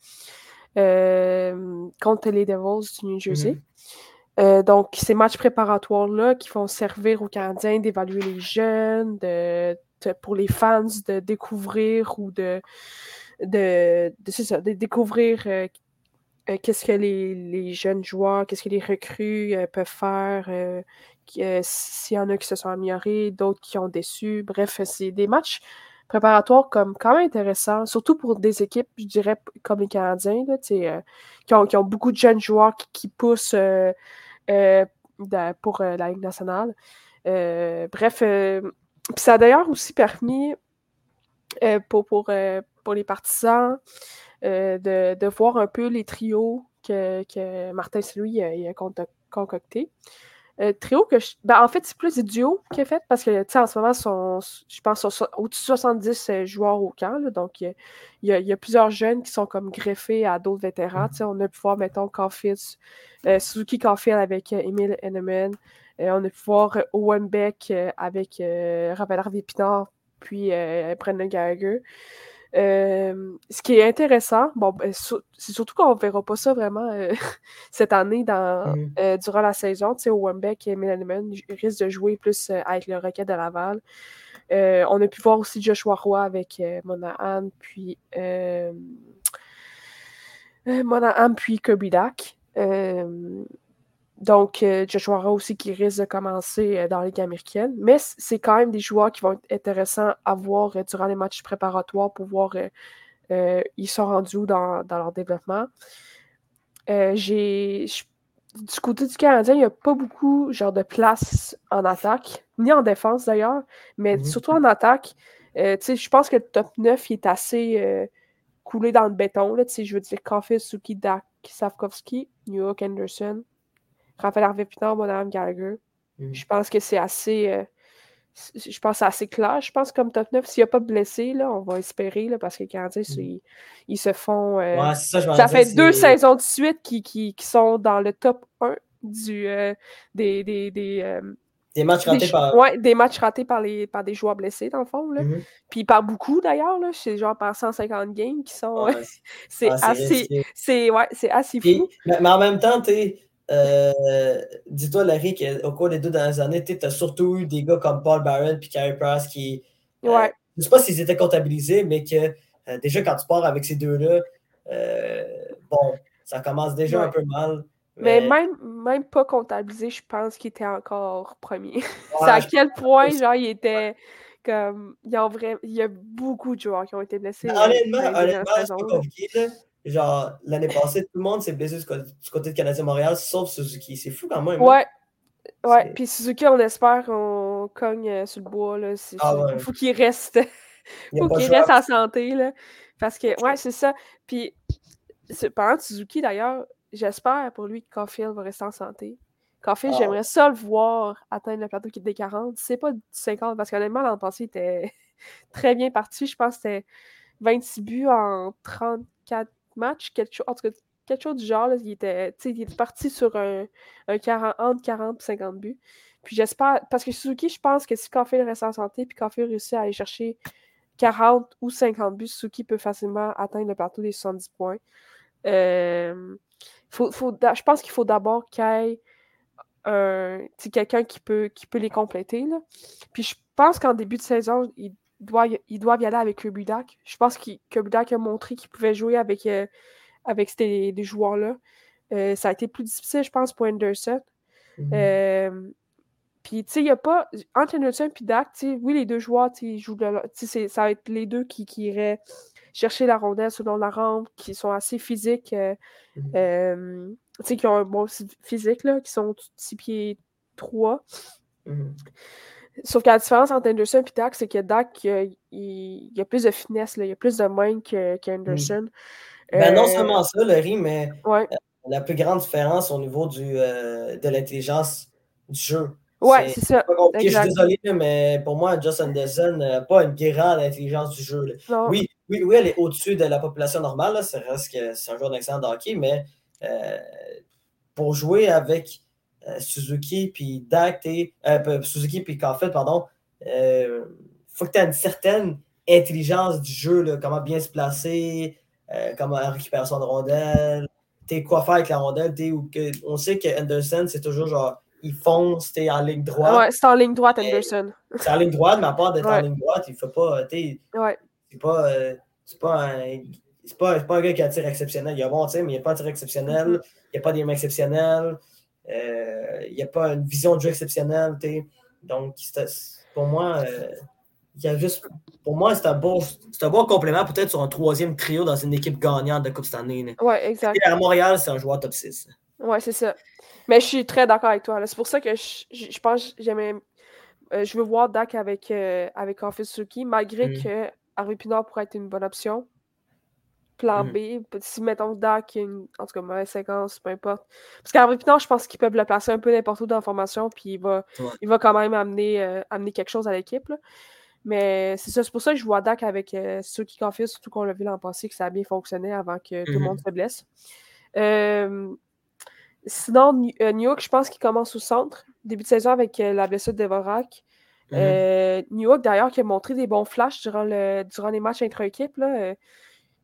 contre les Devils du New Jersey. Mm-hmm. donc, ces matchs préparatoires-là qui vont servir aux Canadiens d'évaluer les jeunes, de, pour les fans de découvrir ou de de, de, découvrir euh, euh, qu'est-ce que les, jeunes joueurs, qu'est-ce que les recrues euh, peuvent faire, s'il y en a qui se sont améliorés, d'autres qui ont déçu. Bref, c'est des matchs préparatoires comme quand même intéressants, surtout pour des équipes, je dirais, comme les Canadiens, qui, ont, beaucoup de jeunes joueurs qui, poussent pour la Ligue nationale. bref, ça a d'ailleurs aussi permis pour, pour, pour les partisans, euh, de, voir un peu les trios que, que Martin Saint-Louis a, concocté. Euh, trio que je... ben, en fait, c'est plus des duos qu'il a fait parce que, tu en ce moment, sont, je pense, au-dessus de 70 euh, joueurs au camp. donc, il y, a, plusieurs jeunes qui sont comme greffés à d'autres vétérans. Tu sais, on a pu voir, mettons, euh, Suzuki Caulfield avec Emile Henneman. on a pu voir Owen Beck avec Raphaël Harvey Pinard, puis Brendan Gallagher. Euh, ce qui est intéressant, bon, ben, c'est surtout qu'on ne verra pas ça vraiment euh, cette année dans, mm. euh, durant la saison. Tu sais, Wembeck et Milaneman risquent de jouer plus avec le Rocket de Laval. on a pu voir aussi Joshua Roy avec Monahan, puis Monahan, puis Kirby Dak. Donc, euh, Joshua Rowe aussi qui risque de commencer euh, dans la Ligue américaine. Mais c'est quand même des joueurs qui vont être intéressants à voir euh, durant les matchs préparatoires pour voir ils sont rendus où dans, leur développement. j'ai du côté du Canadien, il n'y a pas beaucoup genre, de place en attaque, ni en défense d'ailleurs, mais mm-hmm. surtout en attaque. je pense que le top 9 il est assez coulé dans le béton. Là, je veux dire, Coffee, Suki, Dak, Savkovski, New York, Anderson, Raphaël Harvey Pinard, Bonhomme Gallagher. Mm. Je pense que c'est assez. Euh, je pense assez clair, je pense, comme top 9. S'il n'y a pas de blessés, là, on va espérer, là, parce que les Canadiens, mm. ils, se font. Euh, ça, fait deux saisons de suite qui, qui, qui, sont dans le top 1 du, euh, des. des, des des matchs ratés par. Ouais, des matchs ratés par, les, par des joueurs blessés, dans le fond. Là. Mm-hmm. Puis par beaucoup, d'ailleurs. C'est genre par 150 games qui sont. c'est assez. C'est ouais, assez fou. mais, mais, en même temps, tu euh, dis-toi, Larry, qu'au cours des deux dernières années, tu as surtout eu des gars comme Paul Barron et Carey Price qui. Euh, ouais. je ne sais pas s'ils étaient comptabilisés, mais que euh, déjà, quand tu pars avec ces deux-là, bon, ça commence déjà un peu mal. Mais, même, même pas comptabilisé, je pense qu'il était encore premier. C'est à quel point, genre, il était comme. Il y, a il y a beaucoup de joueurs qui ont été blessés. Honnêtement, honnêtement c'est pas compliqué. Là. Genre, l'année passée, tout le monde s'est blessé du côté, de Canadien-Montréal, sauf Suzuki. C'est fou quand même. Hein. Ouais. Ouais, puis Suzuki, on espère qu'on cogne euh, sur le bois. Là. Ah ouais. Faut qu'il reste. faut qu'il reste en santé. Là. Parce que, ouais, c'est ça. Puis, pendant Suzuki, d'ailleurs, j'espère pour lui que Caulfield va rester en santé. Caulfield, ah. j'aimerais ça le voir atteindre le plateau qui est des 40. C'est pas du 50, parce qu'honnêtement, l'an passé, il était très bien parti. Je pense que c'était 26 buts en 34 match, quelque chose, en tout cas, quelque chose du genre. il, était, il parti sur un, un 40, entre 40 et 50 buts. Puis j'espère, parce que Suzuki, je pense que si Café reste en santé, puis Café réussit à aller chercher 40 ou 50 buts, Suzuki peut facilement atteindre le plateau des 70 points. Euh, faut, faut, je pense qu'il faut d'abord qu'il y ait quelqu'un qui peut, qui peut les compléter. Là. Puis je pense qu'en début de saison, il doivent, ils doivent y aller avec Budak. Je pense que Budak a montré qu'il pouvait jouer avec, euh, avec ces des joueurs-là. Euh, ça a été plus difficile, je pense, pour Anderson. Mhm. Euh, puis, tu sais, il n'y a pas. Entre Anderson et Dak, oui, les deux joueurs, ils jouent de, ça va être les deux qui, qui, iraient chercher la rondelle selon la rampe, qui sont assez physiques, mhm. tu sais, qui ont un bon physique, là, qui sont 6 pieds 3. Sauf que la différence entre Anderson et Dak, c'est que Dak, il, y a plus de finesse, il y a plus de main qu'Anderson. ben non euh, seulement ça, Larry, mais euh, la plus grande différence au niveau du, euh, de l'intelligence du jeu. Ouais, c'est ça. Je suis désolé, mais pour moi, Justin Anderson n'a pas une grande intelligence du jeu. Oui, oui, oui, elle est au-dessus de la population normale. C'est un joueur d'excellent hockey, mais pour jouer avec Suzuki puis Dak, euh, Suzuki puis Caulfield, pardon, il euh, faut que tu aies une certaine intelligence du jeu, comment bien se placer, comment récupérer son rondelle, quoi faire avec la rondelle, que, on sait que Anderson, c'est toujours genre, il fonce, t'es en ligne droite. Ouais, c'est en ligne droite, Anderson. C'est en ligne droite, mais à part d'être en ligne droite, il ne fait pas, ouais. c'est pas, c'est pas un c'est pas, pas, un gars qui a un tir exceptionnel. Il a bon tir, mais il n'y a pas un tir exceptionnel. Mm-hmm. Il n'y a pas des mains exceptionnelles. Euh, il n'y a pas une vision de jeu exceptionnelle. Donc, pour moi, euh, il y a juste. Pour moi, c'est un, bon, un bon complément peut-être sur un troisième trio dans une équipe gagnante de Coupe cette année. Oui, exact. à Montréal, c'est un joueur top 6. Oui, c'est ça. Mais je suis très d'accord avec toi. C'est pour ça que je, je, pense j'aimais. Euh, je veux voir Dak avec, avec Office Suki, malgré mm. que Harvey Pinard pourrait être une bonne option. Plan Mhm. B. Si, mettons, Dak, une, en tout cas, mauvaise séquence, peu importe. Parce qu'Harvey Pinard, je pense qu'ils peuvent le placer un peu n'importe où dans la formation, puis il va, Ouais. il va quand même amener, euh, amener quelque chose à l'équipe. Mais c'est ça, c'est pour ça que je vois Dak avec euh, ceux qui confient, surtout qu'on l'a vu l'an passé, que ça a bien fonctionné avant que tout le Mhm. monde se blesse. Euh, sinon, New euh, York, je pense qu'il commence au centre. Début de saison avec euh, la blessure de Devorak. Euh, New York, d'ailleurs, qui a montré des bons flashs durant, le, durant les matchs intra-équipe.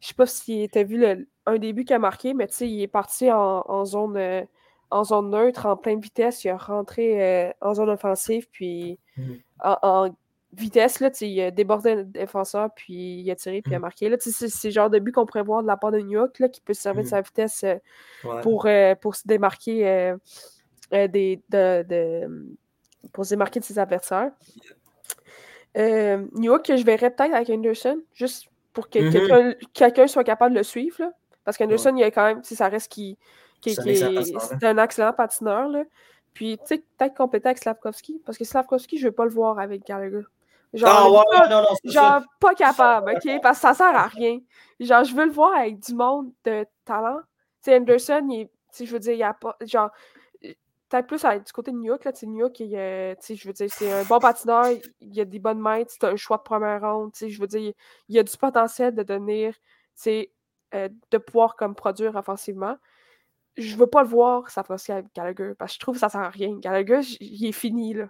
Je sais pas si tu as vu le- un début qu'il a marqué, mais tu sais, il est parti en, en zone, euh, en zone neutre, en pleine vitesse. Il a rentré euh, en zone offensive, puis Mhm. en, en vitesse, là, il a débordé le défenseur, puis il a tiré, puis il a Mhm. marqué. Là, c'est c'est le genre de but qu'on pourrait voir de la part de New York, là, qui peut se servir de Mhm. sa vitesse euh, Ouais. pour, pour se démarquer des, de, de- pour se démarquer de ses adversaires. Euh, New York, que je verrais peut-être avec Anderson, juste pour que Mhm. quelqu'un soit capable de le suivre. là. Parce qu'Anderson, il a quand même, ça reste qui, qui, C'est un excellent est, patineur, c'est un excellent patineur. Là. Puis, tu sais, peut-être compléter avec Slavkovski, parce que Slavkovski, je ne veux pas le voir avec Gallagher. Genre, Ah le- ouais, ouais, non, non, c'est genre pas capable, OK? Parce que ça sert à rien. Genre, je veux le voir avec du monde de talent. Tu sais, Anderson, il est- je veux dire, il y a pas. Genre, peut-être plus du côté de New York, là, New York, je veux dire, c'est un bon patineur, il a des bonnes mains, c'est un choix de première ronde, je veux dire, il a du potentiel de euh, de pouvoir comme produire offensivement. Je veux pas le voir, aussi avec Gallagher, parce que je trouve que ça sert à rien. Gallagher, il est fini, là.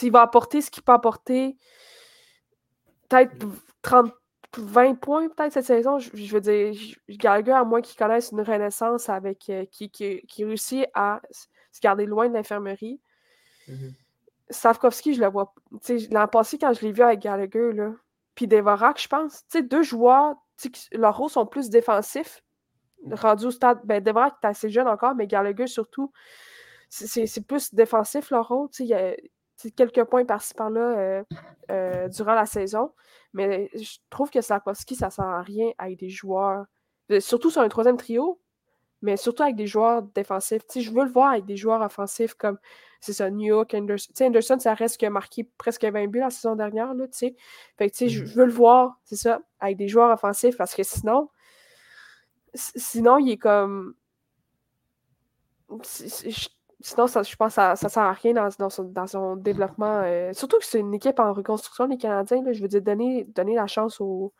Il va apporter ce qu'il peut apporter peut-être 30, 20 points peut-être cette saison. Je, veux dire, Gallagher, à moins qu'il connaisse une renaissance avec euh, qui, qui, qui réussit à se garder loin de l'infirmerie. Mhm. Stavkovski, je le vois. L'an passé, quand je l'ai vu avec Gallagher, là, puis Devorak, je pense, deux joueurs, leurs rôles sont plus défensifs. Rendu au stade, ben Devorak est assez jeune encore, mais Gallagher surtout, c'est- plus défensif leur rôle. Il y a quelques points par-ci par-là euh, euh, durant la saison. Mais je trouve que Slavkovski, ça sert à rien avec des joueurs. euh, Surtout sur un troisième trio, mais surtout avec des joueurs défensifs. Je veux le voir avec des joueurs offensifs comme c'est ça, New York, Anderson. Anderson, ça reste a marqué presque 20 buts la saison dernière, là. Fait que, je Mhm. je veux le voir, c'est ça, avec des joueurs offensifs parce que sinon, sinon, il est comme. Sinon, ça, je pense que ça, ça sert à rien dans, dans son, dans son développement. euh, surtout que c'est une équipe en reconstruction, les Canadiens. là, je veux dire, donner, donner la chance aux,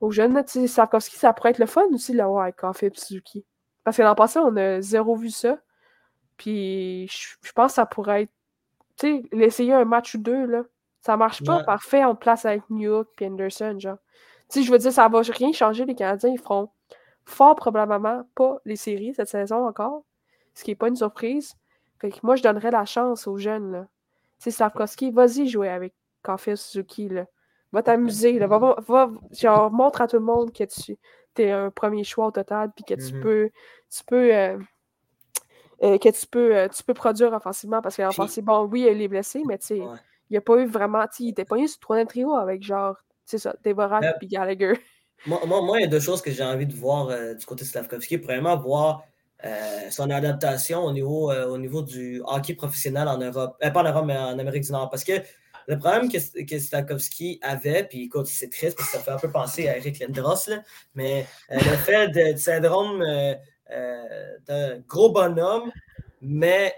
aux jeunes. là. Sarkovski, ça pourrait être le fun aussi de l'avoir avec Coffee et Suzuki. Parce que l'an passé, on a zéro vu ça. Puis je, pense que ça pourrait être. Tu sais, l'essayer un match ou deux, là. Ça marche pas, Ouais. parfait, on place avec New York et Anderson, genre. Tu sais, je veux dire, ça va rien changer, les Canadiens. Ils feront fort probablement pas les séries cette saison encore. Ce qui n'est pas une surprise. Fait que moi, je donnerais la chance aux jeunes, là. Tu sais, Slavkovski, vas-y jouer avec Coffee Suzuki, là. Va t'amuser, là. Va, va, va- genre, montre à tout le monde que tu es un premier choix au total, puis que tu Mhm. peux, tu peux, euh, euh, que tu peux, euh, tu peux produire offensivement, parce que passé, bon, oui, il est blessé, mais tu sais, Ouais. il n'y a pas eu vraiment, il était pas eu sur le troisième trio avec genre, c'est ça, Devorak puis Gallagher. Moi, moi, moi, il y a deux choses que j'ai envie de voir euh, du côté de Slavkovski. Premièrement, voir son adaptation au niveau, au niveau du hockey professionnel en Europe. Pas en Europe, mais en Amérique du Nord. Parce que le problème que, que Slavkovski avait, puis écoute, c'est triste parce que ça fait un peu penser à Eric Lindros, là, mais euh, le fait de, du syndrome euh, euh, d'un gros bonhomme, mais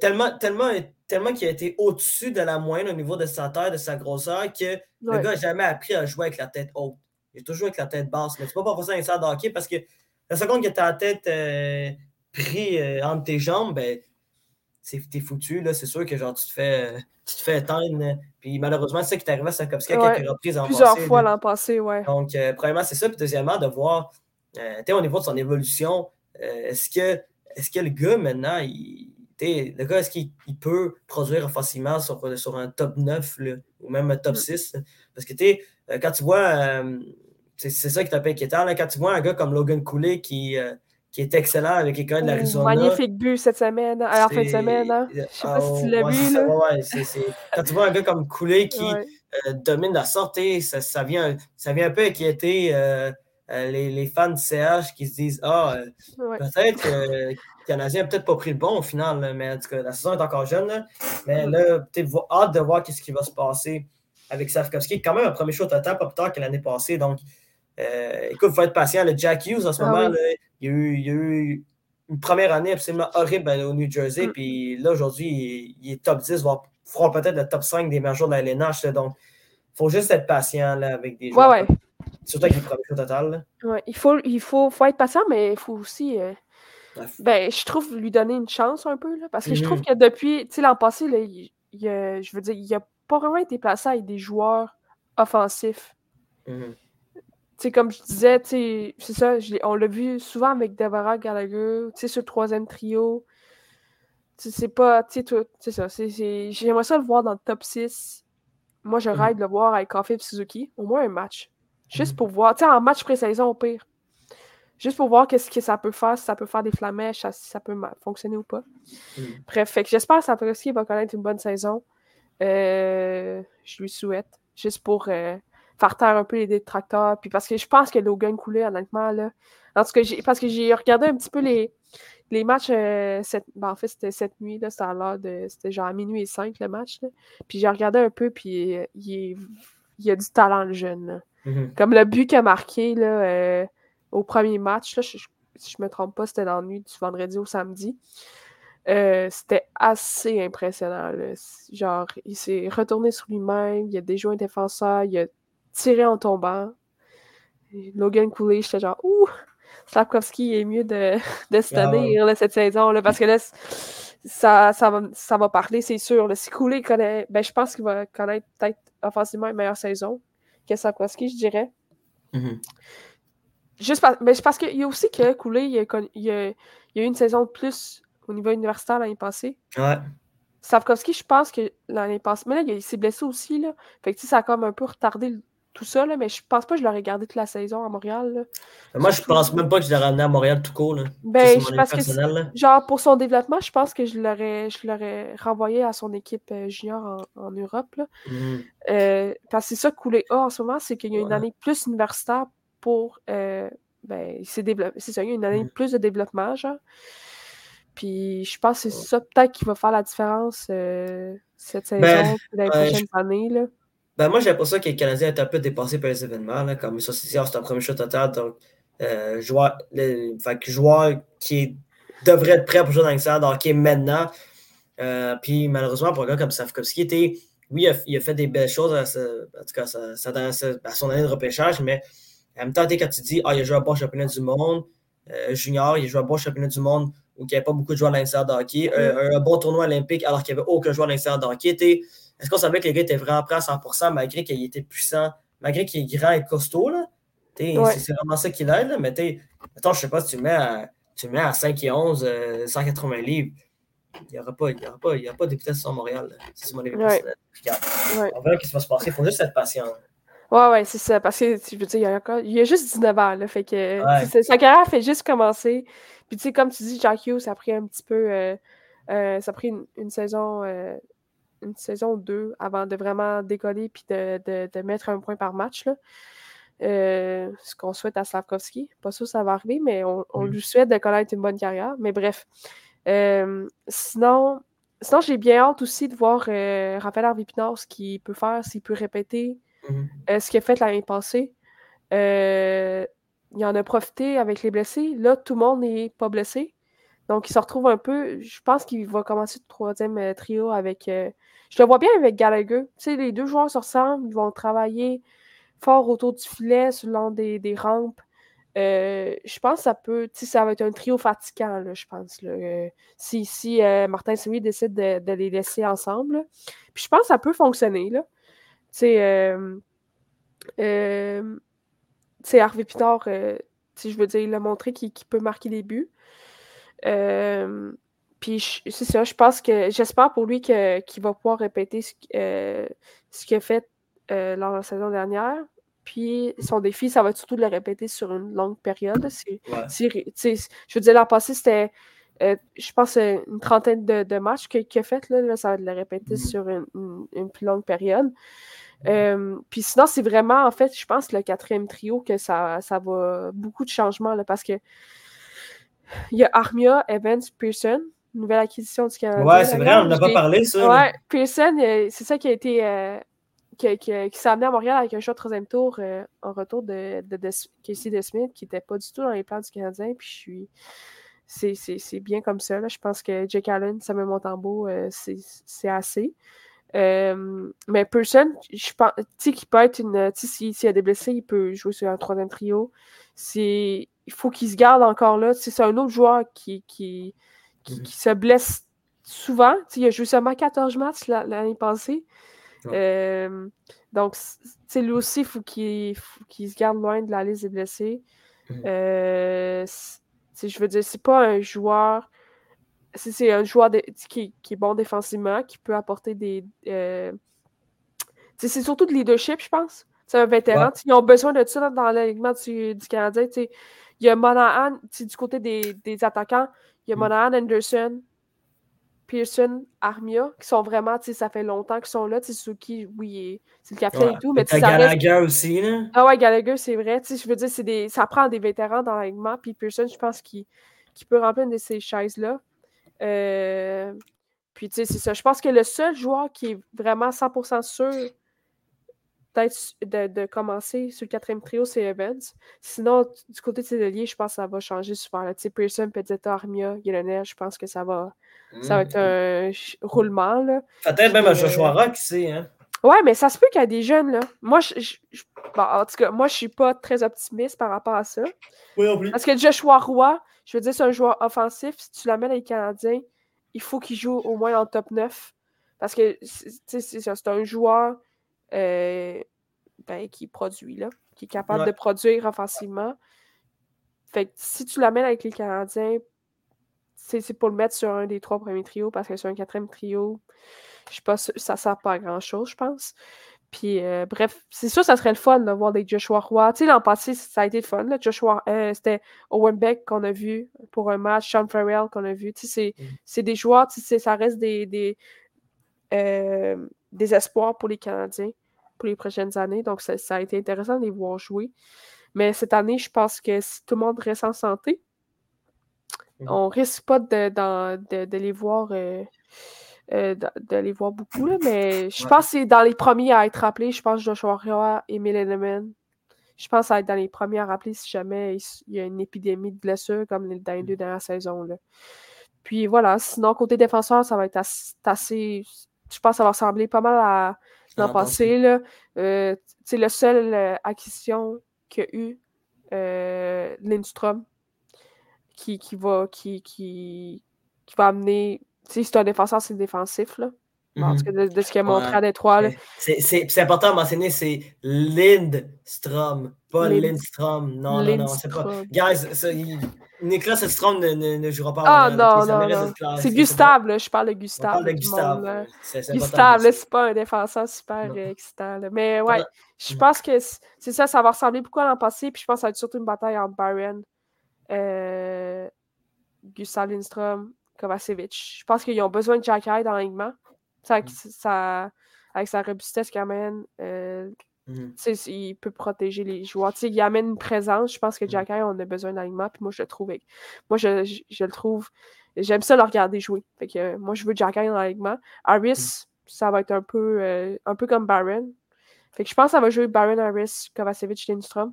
tellement, tellement, tellement qu'il a été au-dessus de la moyenne au niveau de sa taille, de sa grosseur, que le gars n'a jamais appris à jouer avec la tête haute. Il a toujours joué avec la tête basse. Mais c'est pas pour ça un de hockey parce que la seconde que tu as la tête pris entre tes jambes, ben, t'es foutu. Là. C'est sûr que genre, tu, te fais, tu te fais éteindre. Puis malheureusement, c'est ça qui est arrivé à Sarkovski à Ouais. quelques reprises en Plusieurs passé, fois l'an passé, ouais. Donc, euh, premièrement, c'est ça. Puis deuxièmement, de voir, euh, au niveau de son évolution, euh, est-ce que, est que le gars, maintenant, il, le gars, est-ce qu'il il peut produire facilement sur, sur un top 9 là, ou même un top Mm. 6? là? Parce que, tu euh, quand tu vois, c'est ça qui t'a pas inquiétant, là, quand tu vois un gars comme Logan Cooley qui, qui est excellent avec les Coyotes de Oh, l'Arizona. magnifique but cette semaine, à la fin de semaine. Hein? Je sais pas si tu l'as ouais, vu, là. ouais, Quand tu vois un gars comme Cooley qui, Ouais. euh, domine la sortie, ça, ça, vient, ça vient un peu inquiéter euh, euh, les, les fans du CH qui se disent Ah, euh, peut-être que le Canadien n'a peut-être pas pris le bon au final, là, mais en tout cas, la saison est encore jeune. là. mais là, peut-être hâte de voir ce qui va se passer avec Safkovski. Quand même un premier show total, pas plus tard que l'année passée. Donc, Euh, écoute, il faut être patient. Le Jack Hughes, en ce ah moment, il, y a eu, une première année absolument horrible au New Jersey. Mm. Puis là, aujourd'hui, il, est top 10, voire peut-être le top 5 des majors de la LNH. donc, il faut juste être patient là, avec des joueurs. Ouais, ouais. Surtout avec les premiers au total. Ouais, il faut, il faut, faut être patient, mais il faut aussi. Euh, ben, je trouve lui donner une chance un peu. Là, parce que je trouve mm-hmm. que depuis l'an passé, là, il, je veux dire, il n'a pas vraiment été placé avec des joueurs offensifs. Mm-hmm comme je disais, c'est ça, on l'a vu souvent avec Deborah Gallagher, sur le troisième trio. C'est pas, tu sais, c'est ça. J'aimerais ça le voir dans le top 6. Moi, je mm-hmm. rêve de le voir avec Kofi et Suzuki, au moins un match. Juste mm-hmm. pour voir, tu sais, en match pré-saison au pire. Juste pour voir qu'est-ce que ça peut faire, si ça peut faire des flamèches, si ça peut fonctionner ou pas. Mm-hmm. Bref, fait que j'espère que Satoshi va connaître une bonne saison. Euh, je lui souhaite. Juste pour euh, faire taire un peu les détracteurs. Puis parce que je pense que Logan coulait, honnêtement. Là. En tout cas, parce que j'ai regardé un petit peu les, les matchs. Euh, cette, ben, en fait, c'était cette nuit. C'était à l'heure de. C'était genre à minuit et 5 le match. Là. Puis j'ai regardé un peu, puis euh, il, il a du talent, le jeune. Mm-hmm. Comme le but qu'il a marqué là, euh, au premier match, là, je, si je me trompe pas, c'était dans la nuit du vendredi au samedi. c'était assez impressionnant. Genre, il s'est retourné sur lui-même, il a déjoué un défenseur, il a tiré en tombant. Logan Cooley, j'étais genre, ouh, Slavkovski est mieux de, de se ah tenir cette saison, là, parce que là, ça, ça, va, ça va parler, c'est sûr. Si Cooley connaît, ben, je pense qu'il va connaître peut-être offensivement une meilleure saison que Slavkovski, je dirais. Mm-hmm. Juste parce, mais parce qu'il y a aussi que Cooley, il, y a, eu une saison de plus au niveau universitaire l'année passée. Ouais. Slavkovski, je pense que l'année passée. Mais là, il s'est blessé aussi. Là. Fait que ça a comme un peu retardé tout ça, là, mais je pense pas que je l'aurais gardé toute la saison à Montréal. Moi, je pense même pas que je l'aurais ramené à Montréal tout court. Là. Ben, je pense que genre pour son développement, je pense que je l'aurais, je l'aurais renvoyé à son équipe euh, junior en, Europe. Là. Mmh. Euh, parce que c'est ça que Coulé a en ce moment, c'est qu'il y a une année plus universitaire pour. Euh, ben, c'est ça, il y a une année mmh. plus de développement, genre. Puis je pense que c'est ça peut-être qui va faire la différence cette ben, saison, dans les prochaines années. Là. Ben, moi, j'ai l'impression que les Canadiens étaient un peu dépassés par les événements. Là, comme ça, c'est un premier show total. Donc, euh, joueur, le, fait, joueur qui devrait être prêt pour jouer dans l'extérieur qui est maintenant. Euh, puis, malheureusement, pour un gars comme Safkovski, était, oui, il a, fait des belles choses à, en tout cas, à, son année de repêchage, mais en même temps, quand tu dis, ah, il a joué un bon championnat du monde, euh, junior, il a joué un bon championnat du monde où il n'y avait pas beaucoup de joueurs à l'extérieur de hockey, mm. un, bon tournoi olympique alors qu'il n'y avait aucun joueur à l'extérieur de hockey, est-ce qu'on savait que le gars était vraiment prêt à 100% malgré qu'il était puissant, malgré qu'il est grand et costaud? Là? C'est vraiment ça qu'il aide. Mais attends, je sais pas si tu mets à, tu mets à 5 et 11, 180 euh, livres. Il n'y aura pas, il y aura pas, il y aura pas de vitesse sur Montréal. C'est mon avis. On verra ce qui va se passer. Il faut juste être patient. Ouais, ouais, c'est ça. Parce que, tu veux dire, il y a, encore, il y a juste 19 ans, là, fait que sa carrière fait juste commencer. Puis, tu sais, comme tu dis, Jack Hughes, ça a pris un petit peu, euh, euh, ça a pris une, saison, une saison 2 avant de vraiment décoller puis de, mettre un point par match. Là. Euh, ce qu'on souhaite à Slavkovski. Pas sûr que ça va arriver, mais on, mm. lui souhaite de connaître une bonne carrière. Mais bref. Euh, sinon, sinon j'ai bien hâte aussi de voir euh, Raphaël Harvey Pinard ce qu'il peut faire, s'il peut répéter mm-hmm. ce qu'il a fait l'année passée. il en a profité avec les blessés. Là, tout le monde n'est pas blessé. Donc, il se retrouve un peu. Je pense qu'il va commencer le troisième trio avec je le vois bien avec Gallagher. Tu sais, les deux joueurs se ressemblent, ils vont travailler fort autour du filet, sur des, rampes. Euh, je pense que ça peut, tu sais, ça va être un trio fatigant, là, je pense. Euh, si euh, Martin Semi décide de, les laisser ensemble. Puis je pense que ça peut fonctionner. Là. Tu sais, Harvey Pitard, je veux dire, il a montré qu'il peut marquer des buts. Puis c'est ça, je pense que j'espère pour lui qu'il va pouvoir répéter ce, euh, qu'il a fait euh, lors de la saison dernière. Puis son défi, ça va être surtout de le répéter sur une longue période. je veux dire, l'an passé, c'était, euh, je pense, une trentaine de, matchs qu'il a fait. Là, ça va être de le répéter mm-hmm. sur une, plus longue période. puis sinon, c'est vraiment, en fait, je pense, le quatrième trio que ça, ça va beaucoup de changements là, parce que il y a Armia, Evans, Pearson nouvelle acquisition du Canada. Ouais, c'est vrai, on n'a pas parlé, ça. Ouais, Pearson, euh, c'est ça qui a été. Euh, qui, s'est amené à Montréal avec un choix de troisième tour en retour de, de, de Casey DeSmith, qui n'était pas du tout dans les plans du Canadien. Puis je suis. C'est bien comme ça. Là. Je pense que Jake Allen, Samuel Montembeau, c'est assez. mais Person, je pense, tu sais, qu'il peut être une. Tu sais, s'il y a des blessés, il peut jouer sur un troisième trio. Il faut qu'il se garde encore là. C'est un autre joueur qui, qui, qui, mm-hmm. se blesse souvent. il a joué seulement 14 matchs l'année passée. donc, lui aussi, il faut qu'il se garde loin de la liste des blessés. Mm-hmm. Euh, je veux dire, c'est pas un joueur c'est un joueur qui, est bon défensivement, qui peut apporter des. Euh, c'est surtout de leadership, je pense. C'est un vétéran. Ils ont besoin de ça dans l'alignement du, du, Canadien. Il y a Monahan, du côté des, des, attaquants, il y a mm. Monahan, Anderson, Pearson, Armia, qui sont vraiment, ça fait longtemps qu'ils sont là. Suzuki, oui, c'est le capitaine et tout. Mais Gallagher aussi, là. Ah ouais, Gallagher, c'est vrai. Je veux dire, des... ça prend des vétérans dans l'alignement. Puis Pearson, je pense qu'il peut remplir une de ces chaises-là. Euh, puis, tu sais, c'est ça. Je pense que le seul joueur qui est vraiment 100% sûr d'être de, de, commencer sur le quatrième trio, c'est Evans. Sinon, du côté de ses je pense que ça va changer souvent. Tu sais, Pearson, Pezzetta, Armia, Yelena, je pense que ça va, ça va être un roulement. Là. Peut-être même un Joshua euh, Rock, tu hein? Ouais, mais ça se peut qu'il y a des jeunes, là. Moi, je, en tout cas, moi, je suis pas très optimiste par rapport à ça. Oui, en plus. Parce que Joshua Roy, je veux dire, c'est un joueur offensif. Si tu l'amènes avec les Canadiens, il faut qu'il joue au moins en top 9. Parce que c'est un joueur ben, qui produit, là, qui est capable de produire offensivement. Fait que si tu l'amènes avec les Canadiens, c'est pour le mettre sur un des trois premiers trios parce que sur un quatrième trio, je sais pas, ça sert pas à grand chose, je pense. Puis, euh, bref, c'est sûr, ça serait le fun de voir des Joshua Roy. Tu sais, l'an passé, ça a été le fun. Là. Joshua, euh, c'était Owen Beck qu'on a vu pour un match, Sean Farrell qu'on a vu. Tu sais, c'est mm. des joueurs, tu sais, ça reste des, des, euh, des, espoirs pour les Canadiens pour les prochaines années. Donc, ça, a été intéressant de les voir jouer. Mais cette année, je pense que si tout le monde reste en santé, mm. on risque pas de, de, de les voir euh, d'aller voir beaucoup, là, mais je pense que c'est dans les premiers à être rappelés. Je pense Joshua Roy et Milleneman. Je pense à être dans les premiers à rappeler si jamais il y a une épidémie de blessures comme dans les deux dernières saisons. Là. Puis voilà, sinon, côté défenseur, ça va être assez. Je pense que ça va ressembler pas mal à l'an passé. Là. Euh, c'est la seule euh, acquisition qu'il y a eu, euh, Lindstrom, qui, qui, va, qui, qui, qui va amener si c'est un défenseur, c'est défensif, là. En tout mhm. cas, de, ce qu'il a montré à Détroit. C'est important de mentionner, c'est Lindstrom, pas Lindstrom. Non, non, non, c'est pas. Guys, Nicolas Lindstrom ne, ne, jouera pas Ah non, non, non. C'est Gustave, là. Je parle de Gustave. parle de Gustave. Gustave, là, c'est pas un défenseur super excitant. Là. Mais ouais, je pense que c'est ça, ça va ressembler beaucoup à l'an passé. Puis je pense que ça va être surtout une bataille entre Byron, euh, Gustave Lindstrom Kovacevic. Je pense qu'ils ont besoin de Jack dans l'alignement. Mm. Ça, avec sa robustesse qu'il amène, euh, mm. il peut protéger les joueurs. il amène une présence. Je pense que mm. Jack on a besoin d'alignement. Puis moi, je le trouve. Moi, je, je, le trouve. J'aime ça le regarder jouer. Fait que, euh, moi, je veux Jack dans l'alignement. Harris, ça va être un peu, euh, un peu comme Baron. Fait que je pense que ça va jouer Baron Harris, Kovacevic, Lindstrom.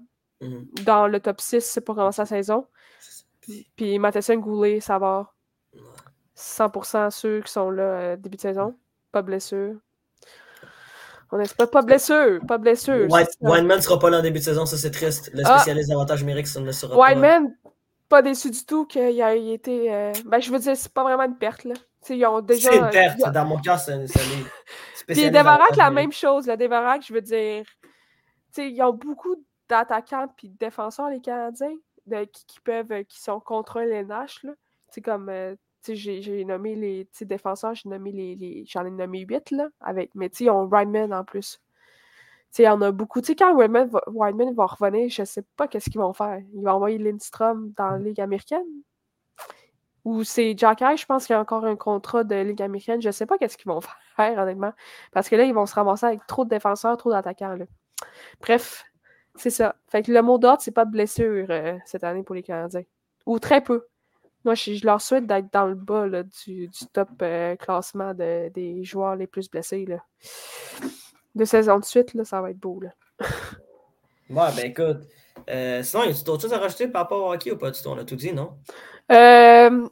Dans le top 6 pour commencer la saison. Puis Matheson Goulet, ça va 100% ceux qui sont là euh, début de saison. Pas blessure. On espère pas blessure, pas blessure. Wineman ne sera pas là en début de saison, ça c'est triste. Le ah! spécialiste d'avantage numérique, ça ne sera Wineman, pas déçu du tout qu'il ait été. Euh, ben, je veux dire, c'est pas vraiment une perte. là. ils ont déjà. C'est une perte, dans mon cas, c'est Puis Devarac, la même chose. Le Devarac, je veux dire. ils ont beaucoup d'attaquants et de défenseurs, les Canadiens, qui, peuvent, qui sont contre les Nash. C'est comme euh, j'ai nommé les défenseurs, j'ai nommé les, j'en ai nommé huit, là, avec, mais ils ont Ryman en plus. Il y en a beaucoup. quand Ryman va, va revenir, je sais pas qu'est-ce qu'ils vont faire. Ils vont envoyer Lindstrom dans la Ligue américaine? Ou c'est Jack je pense qu'il y a encore un contrat de Ligue américaine. Je sais pas qu'est-ce qu'ils vont faire, honnêtement. Parce que là, ils vont se ramasser avec trop de défenseurs, trop d'attaquants. Bref, c'est ça. Fait que le mot d'ordre, c'est pas de blessure euh, cette année pour les Canadiens. Ou très peu. Moi, je, leur souhaite d'être dans le bas du, top euh, classement des joueurs les plus blessés. Là. de saison de suite, là, ça va être beau. Là. ouais, ben écoute. Euh, sinon, y a d'autres choses à rajouter par rapport au hockey ou pas du tout? On a tout dit, non? Euh,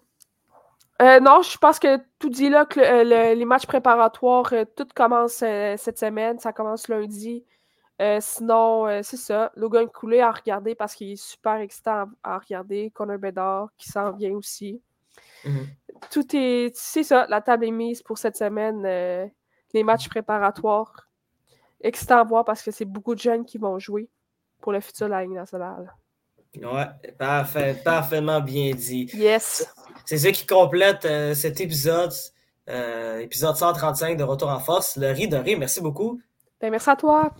euh, non, je pense que tout dit là que les matchs préparatoires, tout commence cette semaine. Ça commence lundi. Sinon, c'est ça. Logan Coulé à regarder parce qu'il est super excitant à, regarder. Connor Bedard qui s'en vient aussi. Mm-hmm. Tout est. C'est ça, la table est mise pour cette semaine. les matchs préparatoires. Excitant à voir parce que c'est beaucoup de jeunes qui vont jouer pour le futur de la Ligue nationale. Ouais, parfait, parfaitement bien dit. Yes. C'est ce qui complète euh, cet épisode, euh, épisode 135 de Retour en force. Le riz de riz, merci beaucoup. Ben, merci à toi.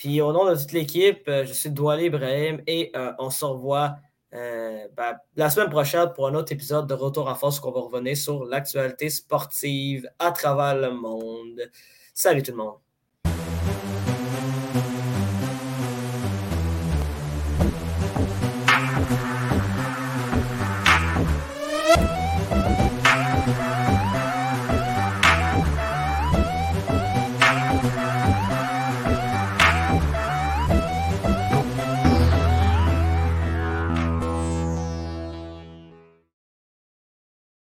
Puis au nom de toute l'équipe, euh, je suis Doualé Ibrahim et on se revoit ben, la semaine prochaine pour un autre épisode de Retour en force où on va revenir sur l'actualité sportive à travers le monde. Salut tout le monde.